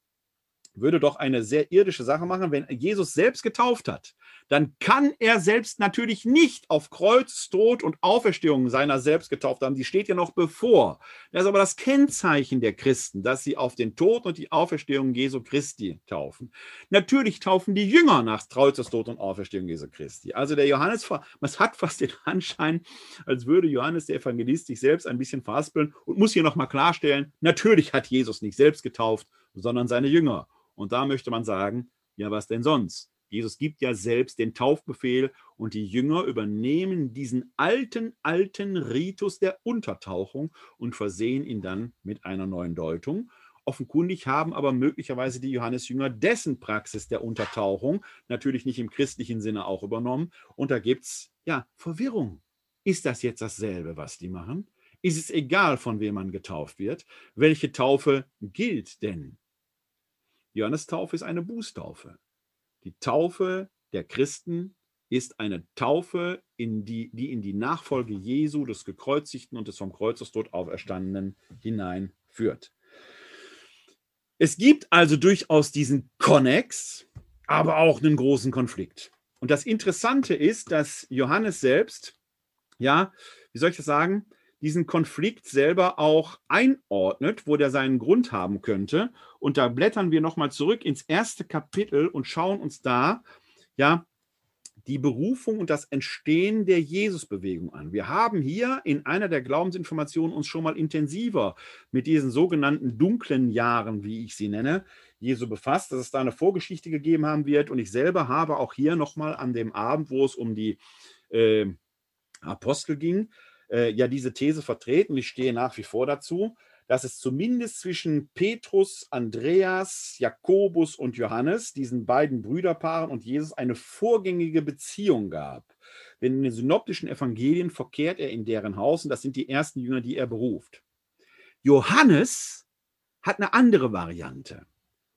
würde doch eine sehr irdische Sache machen, wenn Jesus selbst getauft hat. Dann kann er selbst natürlich nicht auf Kreuz, Tod und Auferstehung seiner selbst getauft haben. Die steht ja noch bevor. Das ist aber das Kennzeichen der Christen, dass sie auf den Tod und die Auferstehung Jesu Christi taufen. Natürlich taufen die Jünger nach Kreuz, Tod und Auferstehung Jesu Christi. Also der Johannes, es hat fast den Anschein, als würde Johannes der Evangelist sich selbst ein bisschen verhaspeln und muss hier nochmal klarstellen, natürlich hat Jesus nicht selbst getauft, sondern seine Jünger. Und da möchte man sagen, ja, was denn sonst? Jesus gibt ja selbst den Taufbefehl und die Jünger übernehmen diesen alten, alten Ritus der Untertauchung und versehen ihn dann mit einer neuen Deutung. Offenkundig haben aber möglicherweise die Johannesjünger dessen Praxis der Untertauchung natürlich nicht im christlichen Sinne auch übernommen. Und da gibt es ja Verwirrung. Ist das jetzt dasselbe, was die machen? Ist es egal, von wem man getauft wird? Welche Taufe gilt denn? Johannestaufe ist eine Bußtaufe. Die Taufe der Christen ist eine Taufe, in die, die in die Nachfolge Jesu, des Gekreuzigten und des vom Kreuzestod Auferstandenen hineinführt. Es gibt also durchaus diesen Konnex, aber auch einen großen Konflikt. Und das Interessante ist, dass Johannes selbst, ja, wie soll ich das sagen, diesen Konflikt selber auch einordnet, wo der seinen Grund haben könnte. Und da blättern wir nochmal zurück ins erste Kapitel und schauen uns da, ja, die Berufung und das Entstehen der Jesusbewegung an. Wir haben hier in einer der Glaubensinformationen uns schon mal intensiver mit diesen sogenannten dunklen Jahren, wie ich sie nenne, Jesu befasst, dass es da eine Vorgeschichte gegeben haben wird. Und ich selber habe auch hier nochmal an dem Abend, wo es um die äh, Apostel ging, äh, ja diese These vertreten. Ich stehe nach wie vor dazu, dass es zumindest zwischen Petrus, Andreas, Jakobus und Johannes, diesen beiden Brüderpaaren und Jesus eine vorgängige Beziehung gab. Denn in den synoptischen Evangelien verkehrt er in deren Haus und das sind die ersten Jünger, die er beruft. Johannes hat eine andere Variante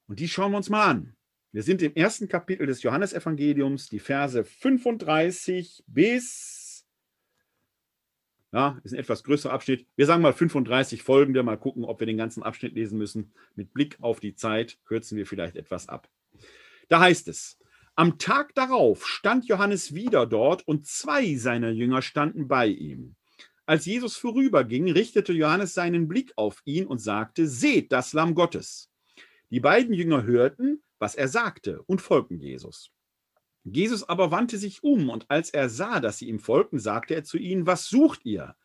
und die schauen wir uns mal an. Wir sind im ersten Kapitel des Johannesevangeliums, die Verse 35 bis ja, ist ein etwas größerer Abschnitt. Wir sagen mal 35 folgende, mal gucken, ob wir den ganzen Abschnitt lesen müssen. Mit Blick auf die Zeit kürzen wir vielleicht etwas ab. Da heißt es, am Tag darauf stand Johannes wieder dort und zwei seiner Jünger standen bei ihm. Als Jesus vorüberging, richtete Johannes seinen Blick auf ihn und sagte, seht das Lamm Gottes. Die beiden Jünger hörten, was er sagte und folgten Jesus. Jesus aber wandte sich um und als er sah, dass sie ihm folgten, sagte er zu ihnen, was sucht ihr?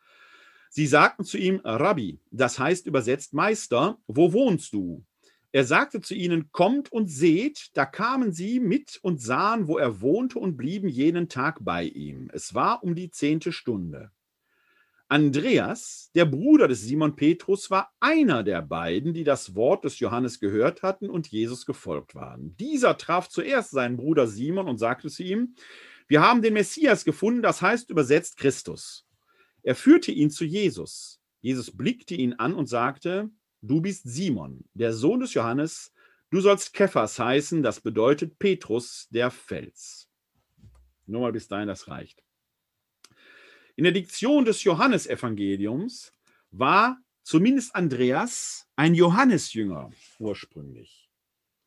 Sie sagten zu ihm, Rabbi, das heißt übersetzt Meister, wo wohnst du? Er sagte zu ihnen, kommt und seht, da kamen sie mit und sahen, wo er wohnte und blieben jenen Tag bei ihm. Es war um die zehnte Stunde. Andreas, der Bruder des Simon Petrus, war einer der beiden, die das Wort des Johannes gehört hatten und Jesus gefolgt waren. Dieser traf zuerst seinen Bruder Simon und sagte zu ihm, wir haben den Messias gefunden, das heißt übersetzt Christus. Er führte ihn zu Jesus. Jesus blickte ihn an und sagte, du bist Simon, der Sohn des Johannes, du sollst Kephas heißen, das bedeutet Petrus, der Fels. Nur mal bis dahin, das reicht. In der Diktion des Johannesevangeliums war zumindest Andreas ein Johannesjünger ursprünglich,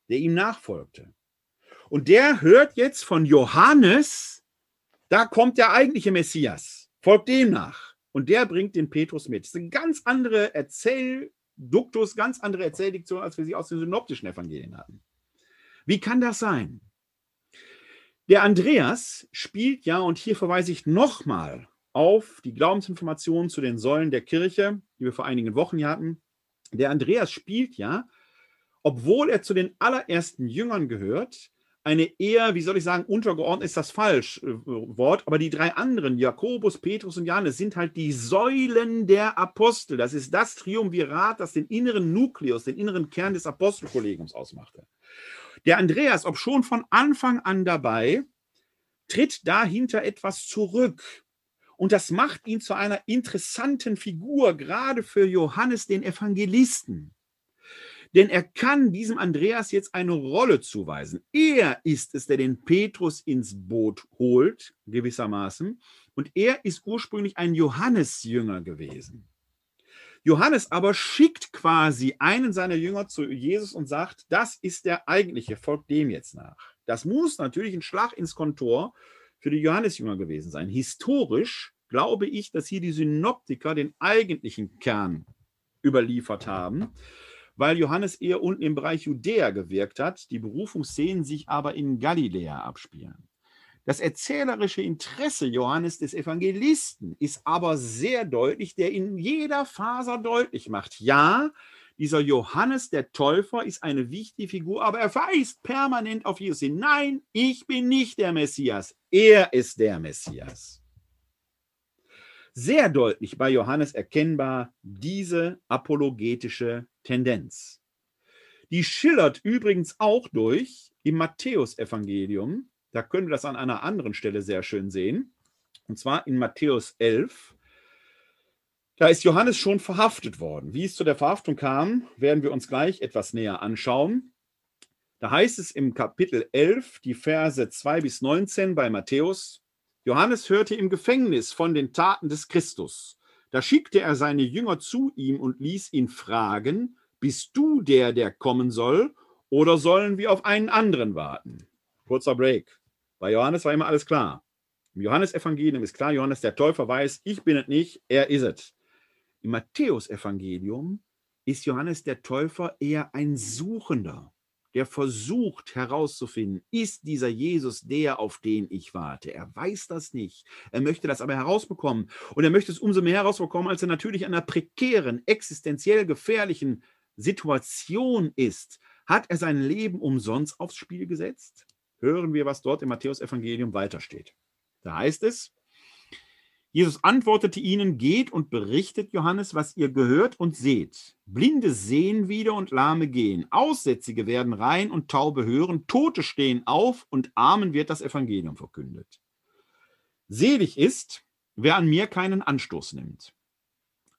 der ihm nachfolgte. Und der hört jetzt von Johannes, da kommt der eigentliche Messias, folgt dem nach. Und der bringt den Petrus mit. Das ist eine ganz andere Erzählduktus, ganz andere Erzähldiktion, als wir sie aus den synoptischen Evangelien hatten. Wie kann das sein? Der Andreas spielt ja, und hier verweise ich nochmal auf die Glaubensinformationen zu den Säulen der Kirche, die wir vor einigen Wochen hier hatten. Der Andreas spielt ja, obwohl er zu den allerersten Jüngern gehört, eine eher, wie soll ich sagen, untergeordnet ist das falsch äh, Wort, aber die drei anderen, Jakobus, Petrus und Johannes, sind halt die Säulen der Apostel. Das ist das Triumvirat, das den inneren Nukleus, den inneren Kern des Apostelkollegiums ausmachte. Der Andreas, ob schon von Anfang an dabei, tritt dahinter etwas zurück. Und das macht ihn zu einer interessanten Figur, gerade für Johannes den Evangelisten. Denn er kann diesem Andreas jetzt eine Rolle zuweisen. Er ist es, der den Petrus ins Boot holt, gewissermaßen. Und er ist ursprünglich ein Johannesjünger gewesen. Johannes aber schickt quasi einen seiner Jünger zu Jesus und sagt, das ist der eigentliche, folgt dem jetzt nach. Das muss natürlich ein Schlag ins Kontor für die Johannesjünger gewesen sein. Historisch glaube ich, dass hier die Synoptiker den eigentlichen Kern überliefert haben, weil Johannes eher unten im Bereich Judäa gewirkt hat, die Berufungsszenen sich aber in Galiläa abspielen. Das erzählerische Interesse Johannes des Evangelisten ist aber sehr deutlich, der in jeder Faser deutlich macht, ja, dieser Johannes der Täufer ist eine wichtige Figur, aber er weist permanent auf Jesus hin. Nein, ich bin nicht der Messias. Er ist der Messias. Sehr deutlich bei Johannes erkennbar diese apologetische Tendenz. Die schillert übrigens auch durch im Matthäusevangelium. Da können wir das an einer anderen Stelle sehr schön sehen. Und zwar in Matthäus 11, da ist Johannes schon verhaftet worden. Wie es zu der Verhaftung kam, werden wir uns gleich etwas näher anschauen. Da heißt es im Kapitel 11, die Verse 2 bis 19 bei Matthäus, Johannes hörte im Gefängnis von den Taten des Christus. Da schickte er seine Jünger zu ihm und ließ ihn fragen, bist du der, der kommen soll, oder sollen wir auf einen anderen warten? Kurzer Break. Bei Johannes war immer alles klar. Im Johannesevangelium ist klar, Johannes der Täufer weiß, ich bin es nicht, er ist es. Im Matthäusevangelium ist Johannes der Täufer eher ein Suchender, der versucht herauszufinden, ist dieser Jesus der, auf den ich warte. Er weiß das nicht. Er möchte das aber herausbekommen. Und er möchte es umso mehr herausbekommen, als er natürlich in einer prekären, existenziell gefährlichen Situation ist. Hat er sein Leben umsonst aufs Spiel gesetzt? Hören wir, was dort im Matthäusevangelium weitersteht. Da heißt es, Jesus antwortete ihnen, geht und berichtet Johannes, was ihr gehört und seht. Blinde sehen wieder und Lahme gehen. Aussätzige werden rein und Taube hören. Tote stehen auf und Armen wird das Evangelium verkündet. Selig ist, wer an mir keinen Anstoß nimmt.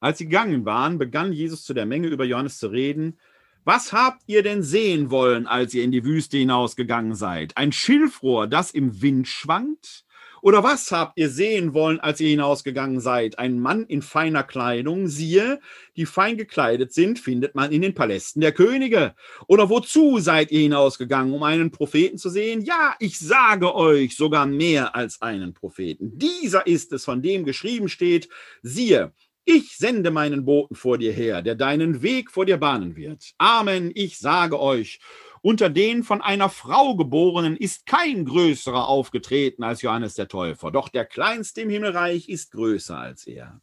Als sie gegangen waren, begann Jesus zu der Menge über Johannes zu reden. Was habt ihr denn sehen wollen, als ihr in die Wüste hinausgegangen seid? Ein Schilfrohr, das im Wind schwankt? Oder was habt ihr sehen wollen, als ihr hinausgegangen seid? Ein Mann in feiner Kleidung, siehe, die fein gekleidet sind, findet man in den Palästen der Könige. Oder wozu seid ihr hinausgegangen, um einen Propheten zu sehen? Ja, ich sage euch sogar mehr als einen Propheten. Dieser ist es, von dem geschrieben steht, siehe, ich sende meinen Boten vor dir her, der deinen Weg vor dir bahnen wird. Amen, ich sage euch, unter den von einer Frau geborenen ist kein größerer aufgetreten als Johannes der Täufer, doch der kleinste im Himmelreich ist größer als er.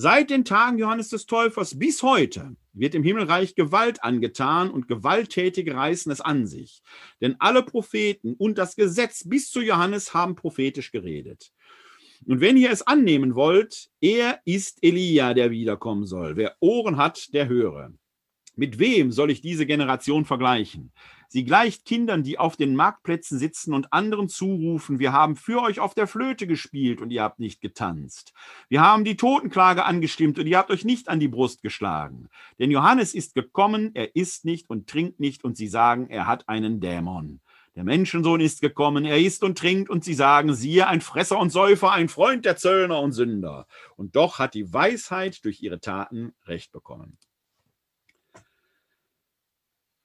Seit den Tagen Johannes des Täufers bis heute wird im Himmelreich Gewalt angetan und Gewalttätige reißen es an sich. Denn alle Propheten und das Gesetz bis zu Johannes haben prophetisch geredet. Und wenn ihr es annehmen wollt, er ist Elia, der wiederkommen soll. Wer Ohren hat, der höre. Mit wem soll ich diese Generation vergleichen? Sie gleicht Kindern, die auf den Marktplätzen sitzen und anderen zurufen, wir haben für euch auf der Flöte gespielt und ihr habt nicht getanzt. Wir haben die Totenklage angestimmt und ihr habt euch nicht an die Brust geschlagen. Denn Johannes ist gekommen, er isst nicht und trinkt nicht und sie sagen, er hat einen Dämon. Der Menschensohn ist gekommen, er isst und trinkt und sie sagen, siehe, ein Fresser und Säufer, ein Freund der Zöllner und Sünder. Und doch hat die Weisheit durch ihre Taten Recht bekommen.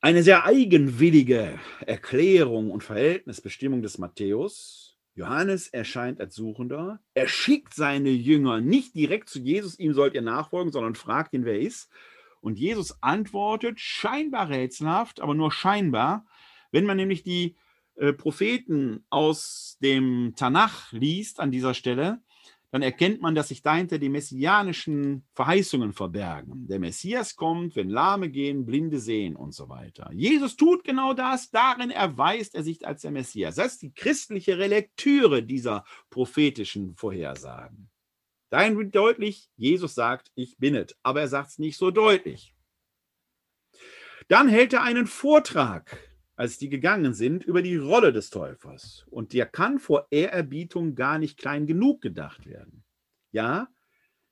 Eine sehr eigenwillige Erklärung und Verhältnisbestimmung des Matthäus. Johannes erscheint als Suchender. Er schickt seine Jünger nicht direkt zu Jesus, ihm sollt ihr nachfolgen, sondern fragt ihn, wer ist. Und Jesus antwortet scheinbar rätselhaft, aber nur scheinbar. Wenn man nämlich die äh, Propheten aus dem Tanach liest an dieser Stelle, dann erkennt man, dass sich dahinter die messianischen Verheißungen verbergen. Der Messias kommt, wenn Lahme gehen, Blinde sehen und so weiter. Jesus tut genau das, darin erweist er sich als der Messias. Das ist die christliche Relektüre dieser prophetischen Vorhersagen. Dahin wird deutlich, Jesus sagt, ich bin es, aber er sagt es nicht so deutlich. Dann hält er einen Vortrag als die gegangen sind, über die Rolle des Täufers. Und der kann vor Ehrerbietung gar nicht klein genug gedacht werden. Ja,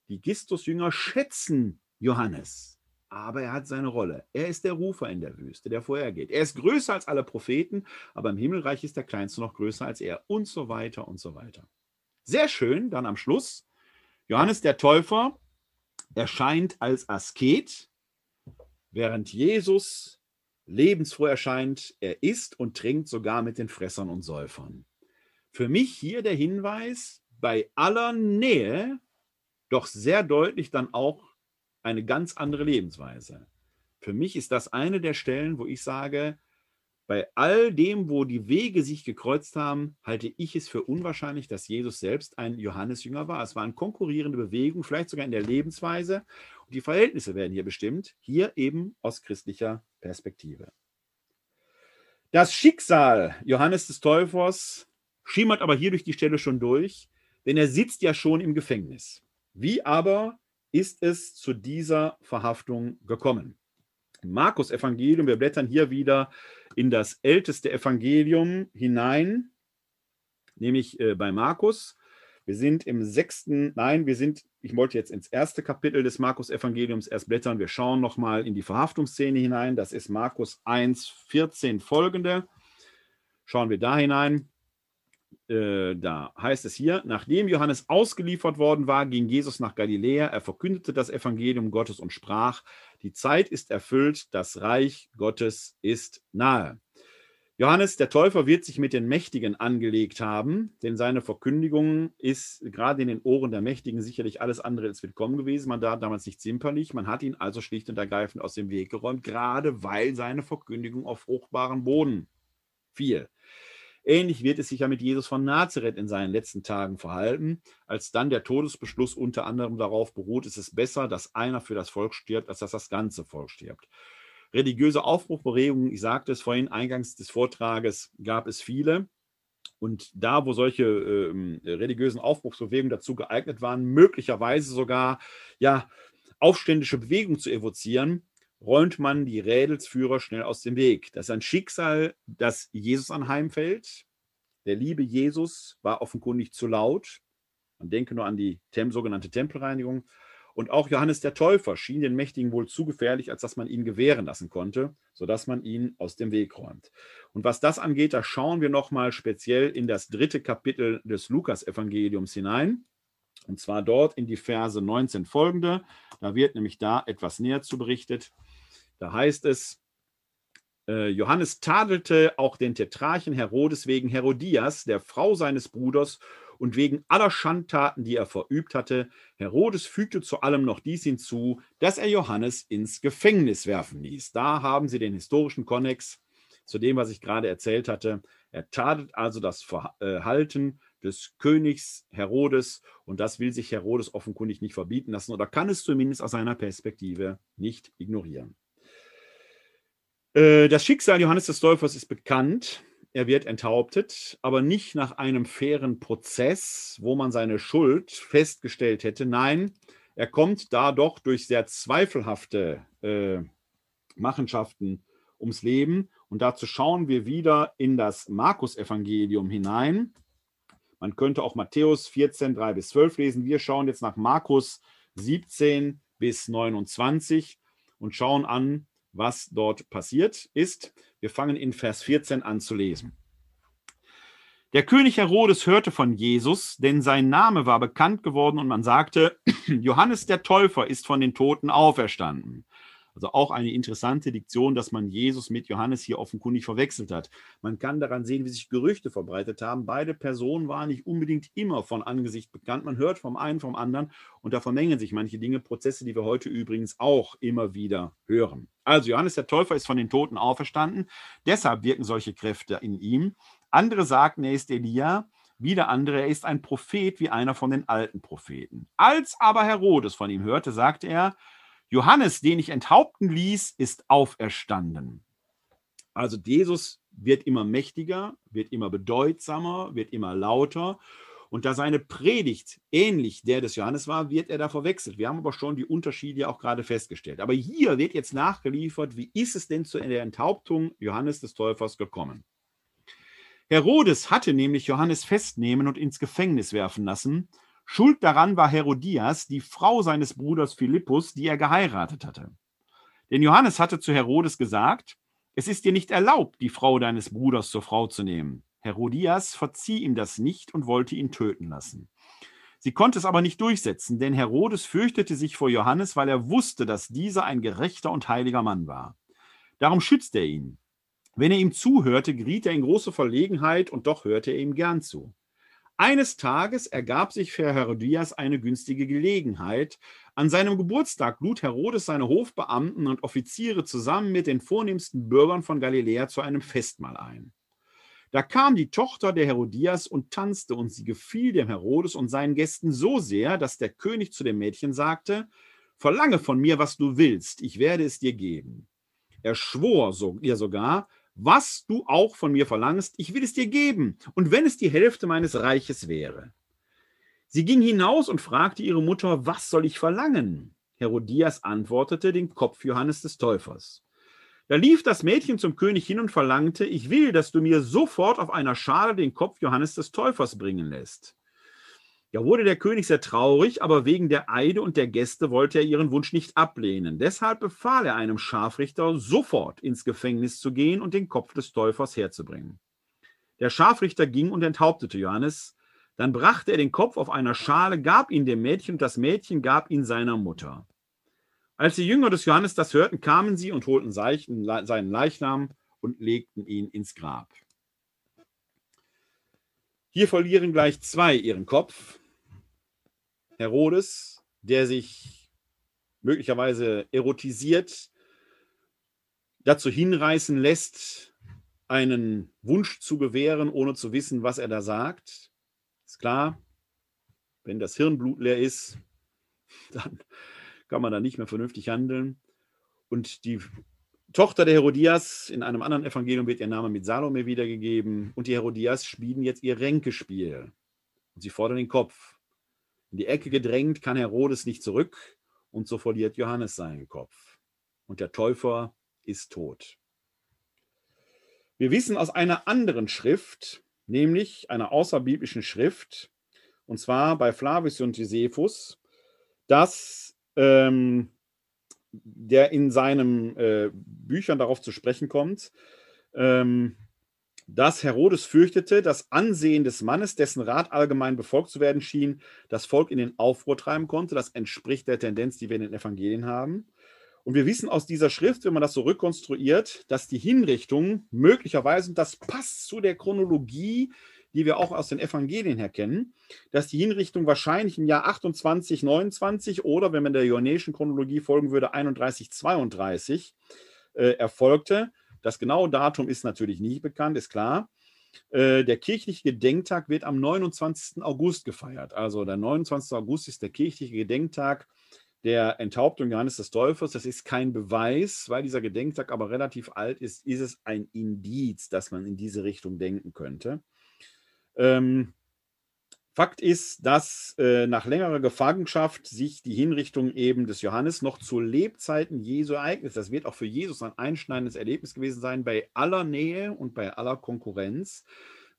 die Gistus-Jünger schätzen Johannes, aber er hat seine Rolle. Er ist der Rufer in der Wüste, der vorhergeht. Er ist größer als alle Propheten, aber im Himmelreich ist der Kleinste noch größer als er und so weiter und so weiter. Sehr schön, dann am Schluss. Johannes der Täufer erscheint als Asket, während Jesus lebensfroh erscheint, er isst und trinkt sogar mit den Fressern und Säufern. Für mich hier der Hinweis, bei aller Nähe doch sehr deutlich dann auch eine ganz andere Lebensweise. Für mich ist das eine der Stellen, wo ich sage, bei all dem, wo die Wege sich gekreuzt haben, halte ich es für unwahrscheinlich, dass Jesus selbst ein Johannesjünger war. Es war eine konkurrierende Bewegung, vielleicht sogar in der Lebensweise. Und die Verhältnisse werden hier bestimmt, hier eben aus christlicher Perspektive. Das Schicksal Johannes des Täufers schimmert aber hier durch die Stelle schon durch, denn er sitzt ja schon im Gefängnis. Wie aber ist es zu dieser Verhaftung gekommen? Im Markus Evangelium, wir blättern hier wieder in das älteste Evangelium hinein, nämlich äh, bei Markus. Wir sind im sechsten, nein, wir sind, ich wollte jetzt ins erste Kapitel des Markus-Evangeliums erst blättern. Wir schauen nochmal in die Verhaftungsszene hinein. Das ist Markus 1, 14 folgende. Schauen wir da hinein. Äh, da heißt es hier, nachdem Johannes ausgeliefert worden war, ging Jesus nach Galiläa. Er verkündete das Evangelium Gottes und sprach, die Zeit ist erfüllt, das Reich Gottes ist nahe. Johannes der Täufer wird sich mit den Mächtigen angelegt haben, denn seine Verkündigung ist gerade in den Ohren der Mächtigen sicherlich alles andere als willkommen gewesen. Man da damals nicht zimperlich, man hat ihn also schlicht und ergreifend aus dem Weg geräumt, gerade weil seine Verkündigung auf fruchtbaren Boden fiel. Ähnlich wird es sich ja mit Jesus von Nazareth in seinen letzten Tagen verhalten, als dann der Todesbeschluss unter anderem darauf beruht, ist es besser, dass einer für das Volk stirbt, als dass das ganze Volk stirbt. Religiöse Aufbruchbewegungen, ich sagte es vorhin eingangs des Vortrages, gab es viele. Und da, wo solche äh, religiösen Aufbruchsbewegungen dazu geeignet waren, möglicherweise sogar ja, aufständische Bewegungen zu evozieren, räumt man die Rädelsführer schnell aus dem Weg. Das ist ein Schicksal, das Jesus anheimfällt. Der liebe Jesus war offenkundig zu laut. Man denke nur an die sogenannte Tempelreinigung. Und auch Johannes der Täufer schien den Mächtigen wohl zu gefährlich, als dass man ihn gewähren lassen konnte, sodass man ihn aus dem Weg räumt. Und was das angeht, da schauen wir nochmal speziell in das dritte Kapitel des Lukas-Evangeliums hinein. Und zwar dort in die Verse 19 folgende. Da wird nämlich da etwas näher zu berichtet. Da heißt es, äh, Johannes tadelte auch den Tetrarchen Herodes wegen Herodias, der Frau seines Bruders, und wegen aller Schandtaten, die er verübt hatte. Herodes fügte zu allem noch dies hinzu, dass er Johannes ins Gefängnis werfen ließ. Da haben Sie den historischen Konnex zu dem, was ich gerade erzählt hatte. Er tadelt also das Verhalten des Königs Herodes und das will sich Herodes offenkundig nicht verbieten lassen oder kann es zumindest aus seiner Perspektive nicht ignorieren. Äh, das Schicksal Johannes des Täufers ist bekannt. Er wird enthauptet, aber nicht nach einem fairen Prozess, wo man seine Schuld festgestellt hätte. Nein, er kommt da doch durch sehr zweifelhafte äh, Machenschaften ums Leben. Und dazu schauen wir wieder in das Markus-Evangelium hinein. Man könnte auch Matthäus 14, 3 bis 12 lesen. Wir schauen jetzt nach Markus 17 bis 29 und schauen an, was dort passiert ist. Wir fangen in Vers 14 an zu lesen. Der König Herodes hörte von Jesus, denn sein Name war bekannt geworden und man sagte, Johannes der Täufer ist von den Toten auferstanden. Also auch eine interessante Diktion, dass man Jesus mit Johannes hier offenkundig verwechselt hat. Man kann daran sehen, wie sich Gerüchte verbreitet haben. Beide Personen waren nicht unbedingt immer von Angesicht bekannt. Man hört vom einen, vom anderen und da vermengen sich manche Dinge, Prozesse, die wir heute übrigens auch immer wieder hören. Also Johannes der Täufer ist von den Toten auferstanden. Deshalb wirken solche Kräfte in ihm. Andere sagten, er ist Elia. Wieder andere, er ist ein Prophet wie einer von den alten Propheten. Als aber Herodes von ihm hörte, sagte er, Johannes, den ich enthaupten ließ, ist auferstanden. Also Jesus wird immer mächtiger, wird immer bedeutsamer, wird immer lauter. Und da seine Predigt ähnlich der des Johannes war, wird er da verwechselt. Wir haben aber schon die Unterschiede auch gerade festgestellt. Aber hier wird jetzt nachgeliefert, wie ist es denn zu der Enthauptung Johannes des Täufers gekommen? Herodes hatte nämlich Johannes festnehmen und ins Gefängnis werfen lassen Schuld daran war Herodias, die Frau seines Bruders Philippus, die er geheiratet hatte. Denn Johannes hatte zu Herodes gesagt, es ist dir nicht erlaubt, die Frau deines Bruders zur Frau zu nehmen. Herodias verzieh ihm das nicht und wollte ihn töten lassen. Sie konnte es aber nicht durchsetzen, denn Herodes fürchtete sich vor Johannes, weil er wusste, dass dieser ein gerechter und heiliger Mann war. Darum schützte er ihn. Wenn er ihm zuhörte, geriet er in große Verlegenheit und doch hörte er ihm gern zu. Eines Tages ergab sich für Herodias eine günstige Gelegenheit. An seinem Geburtstag lud Herodes seine Hofbeamten und Offiziere zusammen mit den vornehmsten Bürgern von Galiläa zu einem Festmahl ein. Da kam die Tochter der Herodias und tanzte, und sie gefiel dem Herodes und seinen Gästen so sehr, dass der König zu dem Mädchen sagte: Verlange von mir, was du willst, ich werde es dir geben. Er schwor so, ihr sogar, was du auch von mir verlangst, ich will es dir geben, und wenn es die Hälfte meines Reiches wäre. Sie ging hinaus und fragte ihre Mutter, was soll ich verlangen? Herodias antwortete, den Kopf Johannes des Täufers. Da lief das Mädchen zum König hin und verlangte, ich will, dass du mir sofort auf einer Schale den Kopf Johannes des Täufers bringen lässt. Ja, wurde der König sehr traurig, aber wegen der Eide und der Gäste wollte er ihren Wunsch nicht ablehnen. Deshalb befahl er einem Scharfrichter, sofort ins Gefängnis zu gehen und den Kopf des Täufers herzubringen. Der Scharfrichter ging und enthauptete Johannes. Dann brachte er den Kopf auf einer Schale, gab ihn dem Mädchen und das Mädchen gab ihn seiner Mutter. Als die Jünger des Johannes das hörten, kamen sie und holten seinen Leichnam und legten ihn ins Grab. Hier verlieren gleich zwei ihren Kopf. Herodes, der sich möglicherweise erotisiert, dazu hinreißen lässt, einen Wunsch zu gewähren, ohne zu wissen, was er da sagt. Ist klar, wenn das Hirnblut leer ist, dann kann man da nicht mehr vernünftig handeln. Und die Tochter der Herodias, in einem anderen Evangelium wird ihr Name mit Salome wiedergegeben, und die Herodias spielen jetzt ihr Ränkespiel. Und sie fordern den Kopf. In die Ecke gedrängt kann Herodes nicht zurück und so verliert Johannes seinen Kopf. Und der Täufer ist tot. Wir wissen aus einer anderen Schrift, nämlich einer außerbiblischen Schrift, und zwar bei Flavius und Josephus, dass ähm, der in seinen äh, Büchern darauf zu sprechen kommt, ähm, dass Herodes fürchtete, das Ansehen des Mannes, dessen Rat allgemein befolgt zu werden schien, das Volk in den Aufruhr treiben konnte. Das entspricht der Tendenz, die wir in den Evangelien haben. Und wir wissen aus dieser Schrift, wenn man das so rekonstruiert, dass die Hinrichtung möglicherweise, und das passt zu der Chronologie, die wir auch aus den Evangelien her kennen, dass die Hinrichtung wahrscheinlich im Jahr 28, 29 oder, wenn man der johannäischen Chronologie folgen würde, 31, 32 äh, erfolgte. Das genaue Datum ist natürlich nicht bekannt, ist klar. Äh, der kirchliche Gedenktag wird am 29. August gefeiert. Also der 29. August ist der kirchliche Gedenktag der Enthauptung Johannes des Täufers, das ist kein Beweis, weil dieser Gedenktag aber relativ alt ist, ist es ein Indiz, dass man in diese Richtung denken könnte. Ähm, Fakt ist, dass äh, nach längerer Gefangenschaft sich die Hinrichtung eben des Johannes noch zu Lebzeiten Jesu ereignet. Das wird auch für Jesus ein einschneidendes Erlebnis gewesen sein. Bei aller Nähe und bei aller Konkurrenz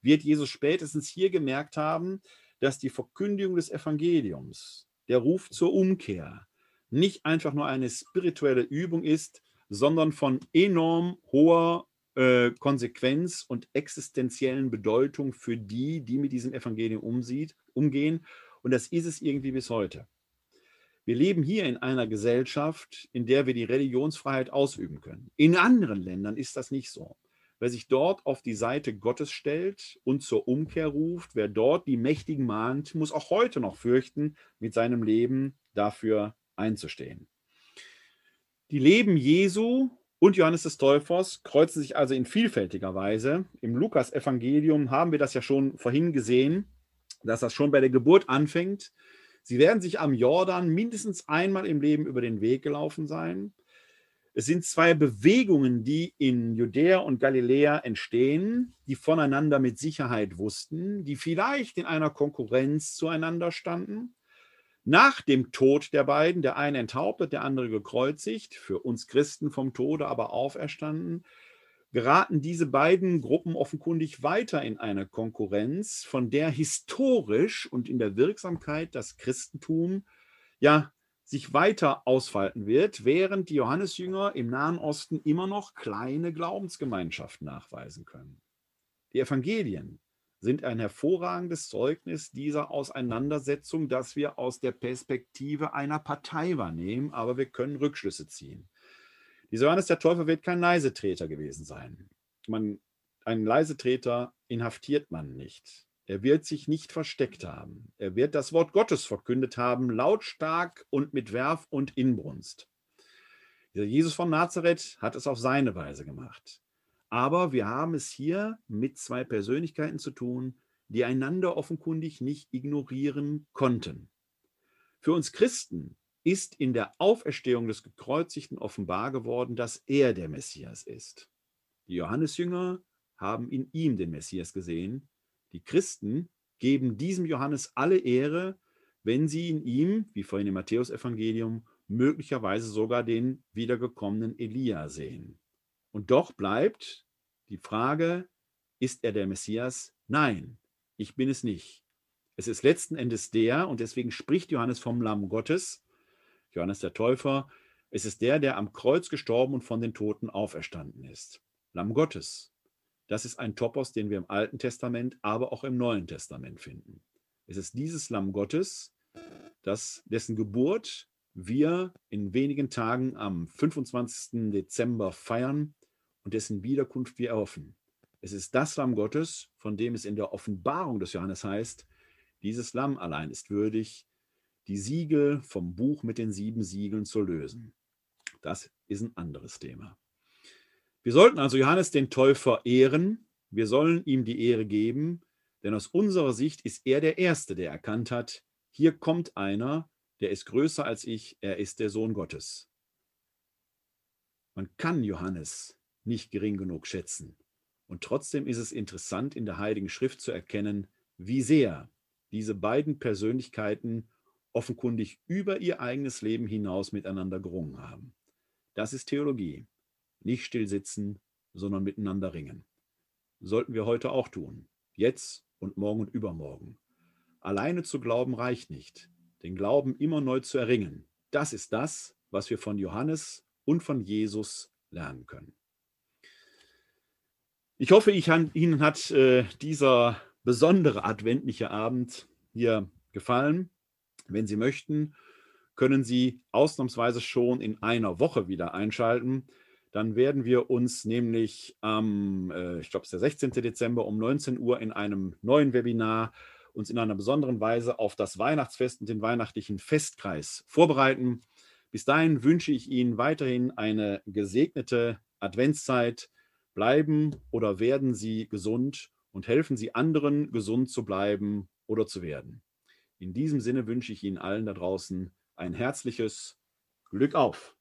wird Jesus spätestens hier gemerkt haben, dass die Verkündigung des Evangeliums, der Ruf zur Umkehr, nicht einfach nur eine spirituelle Übung ist, sondern von enorm hoher äh, Konsequenz und existenziellen Bedeutung für die, die mit diesem Evangelium umsieht, umgehen. Und das ist es irgendwie bis heute. Wir leben hier in einer Gesellschaft, in der wir die Religionsfreiheit ausüben können. In anderen Ländern ist das nicht so. Wer sich dort auf die Seite Gottes stellt und zur Umkehr ruft, wer dort die Mächtigen mahnt, muss auch heute noch fürchten, mit seinem Leben dafür einzustehen. Die Leben Jesu und Johannes des Täufers kreuzen sich also in vielfältiger Weise. Im Lukas-Evangelium haben wir das ja schon vorhin gesehen, dass das schon bei der Geburt anfängt. Sie werden sich am Jordan mindestens einmal im Leben über den Weg gelaufen sein. Es sind zwei Bewegungen, die in Judäa und Galiläa entstehen, die voneinander mit Sicherheit wussten, die vielleicht in einer Konkurrenz zueinander standen. Nach dem Tod der beiden, der eine enthauptet, der andere gekreuzigt, für uns Christen vom Tode aber auferstanden, geraten diese beiden Gruppen offenkundig weiter in eine Konkurrenz, von der historisch und in der Wirksamkeit das Christentum ja sich weiter ausfalten wird, während die Johannesjünger im Nahen Osten immer noch kleine Glaubensgemeinschaften nachweisen können. Die Evangelien sind ein hervorragendes Zeugnis dieser Auseinandersetzung, das wir aus der Perspektive einer Partei wahrnehmen, aber wir können Rückschlüsse ziehen. Dieser Johannes der Täufer wird kein Leisetreter gewesen sein. Man, einen Leisetreter inhaftiert man nicht. Er wird sich nicht versteckt haben. Er wird das Wort Gottes verkündet haben, lautstark und mit Werf und Inbrunst. Dieser Jesus von Nazareth hat es auf seine Weise gemacht. Aber wir haben es hier mit zwei Persönlichkeiten zu tun, die einander offenkundig nicht ignorieren konnten. Für uns Christen ist in der Auferstehung des Gekreuzigten offenbar geworden, dass er der Messias ist. Die Johannesjünger haben in ihm den Messias gesehen. Die Christen geben diesem Johannes alle Ehre, wenn sie in ihm, wie vorhin im Matthäusevangelium, möglicherweise sogar den wiedergekommenen Elia sehen. Und doch bleibt die Frage, ist er der Messias? Nein, ich bin es nicht. Es ist letzten Endes der, und deswegen spricht Johannes vom Lamm Gottes, Johannes der Täufer, es ist der, der am Kreuz gestorben und von den Toten auferstanden ist. Lamm Gottes. Das ist ein Topos, den wir im Alten Testament, aber auch im Neuen Testament finden. Es ist dieses Lamm Gottes, das, dessen Geburt wir in wenigen Tagen am 25. Dezember feiern und dessen Wiederkunft wir erhoffen. Es ist das Lamm Gottes, von dem es in der Offenbarung des Johannes heißt, dieses Lamm allein ist würdig, die Siegel vom Buch mit den sieben Siegeln zu lösen. Das ist ein anderes Thema. Wir sollten also Johannes den Täufer ehren, wir sollen ihm die Ehre geben, denn aus unserer Sicht ist er der Erste, der erkannt hat, hier kommt einer, der ist größer als ich, er ist der Sohn Gottes. Man kann Johannes nicht gering genug schätzen. Und trotzdem ist es interessant, in der Heiligen Schrift zu erkennen, wie sehr diese beiden Persönlichkeiten offenkundig über ihr eigenes Leben hinaus miteinander gerungen haben. Das ist Theologie. Nicht stillsitzen, sondern miteinander ringen. Sollten wir heute auch tun. Jetzt und morgen und übermorgen. Alleine zu glauben reicht nicht. Den Glauben immer neu zu erringen. Das ist das, was wir von Johannes und von Jesus lernen können. Ich hoffe, ich, Ihnen hat äh, dieser besondere adventliche Abend hier gefallen. Wenn Sie möchten, können Sie ausnahmsweise schon in einer Woche wieder einschalten. Dann werden wir uns nämlich am, äh, ich glaube, es ist der 16. Dezember um 19 Uhr in einem neuen Webinar uns in einer besonderen Weise auf das Weihnachtsfest und den weihnachtlichen Festkreis vorbereiten. Bis dahin wünsche ich Ihnen weiterhin eine gesegnete Adventszeit Bleiben oder werden Sie gesund und helfen Sie anderen, gesund zu bleiben oder zu werden. In diesem Sinne wünsche ich Ihnen allen da draußen ein herzliches Glück auf.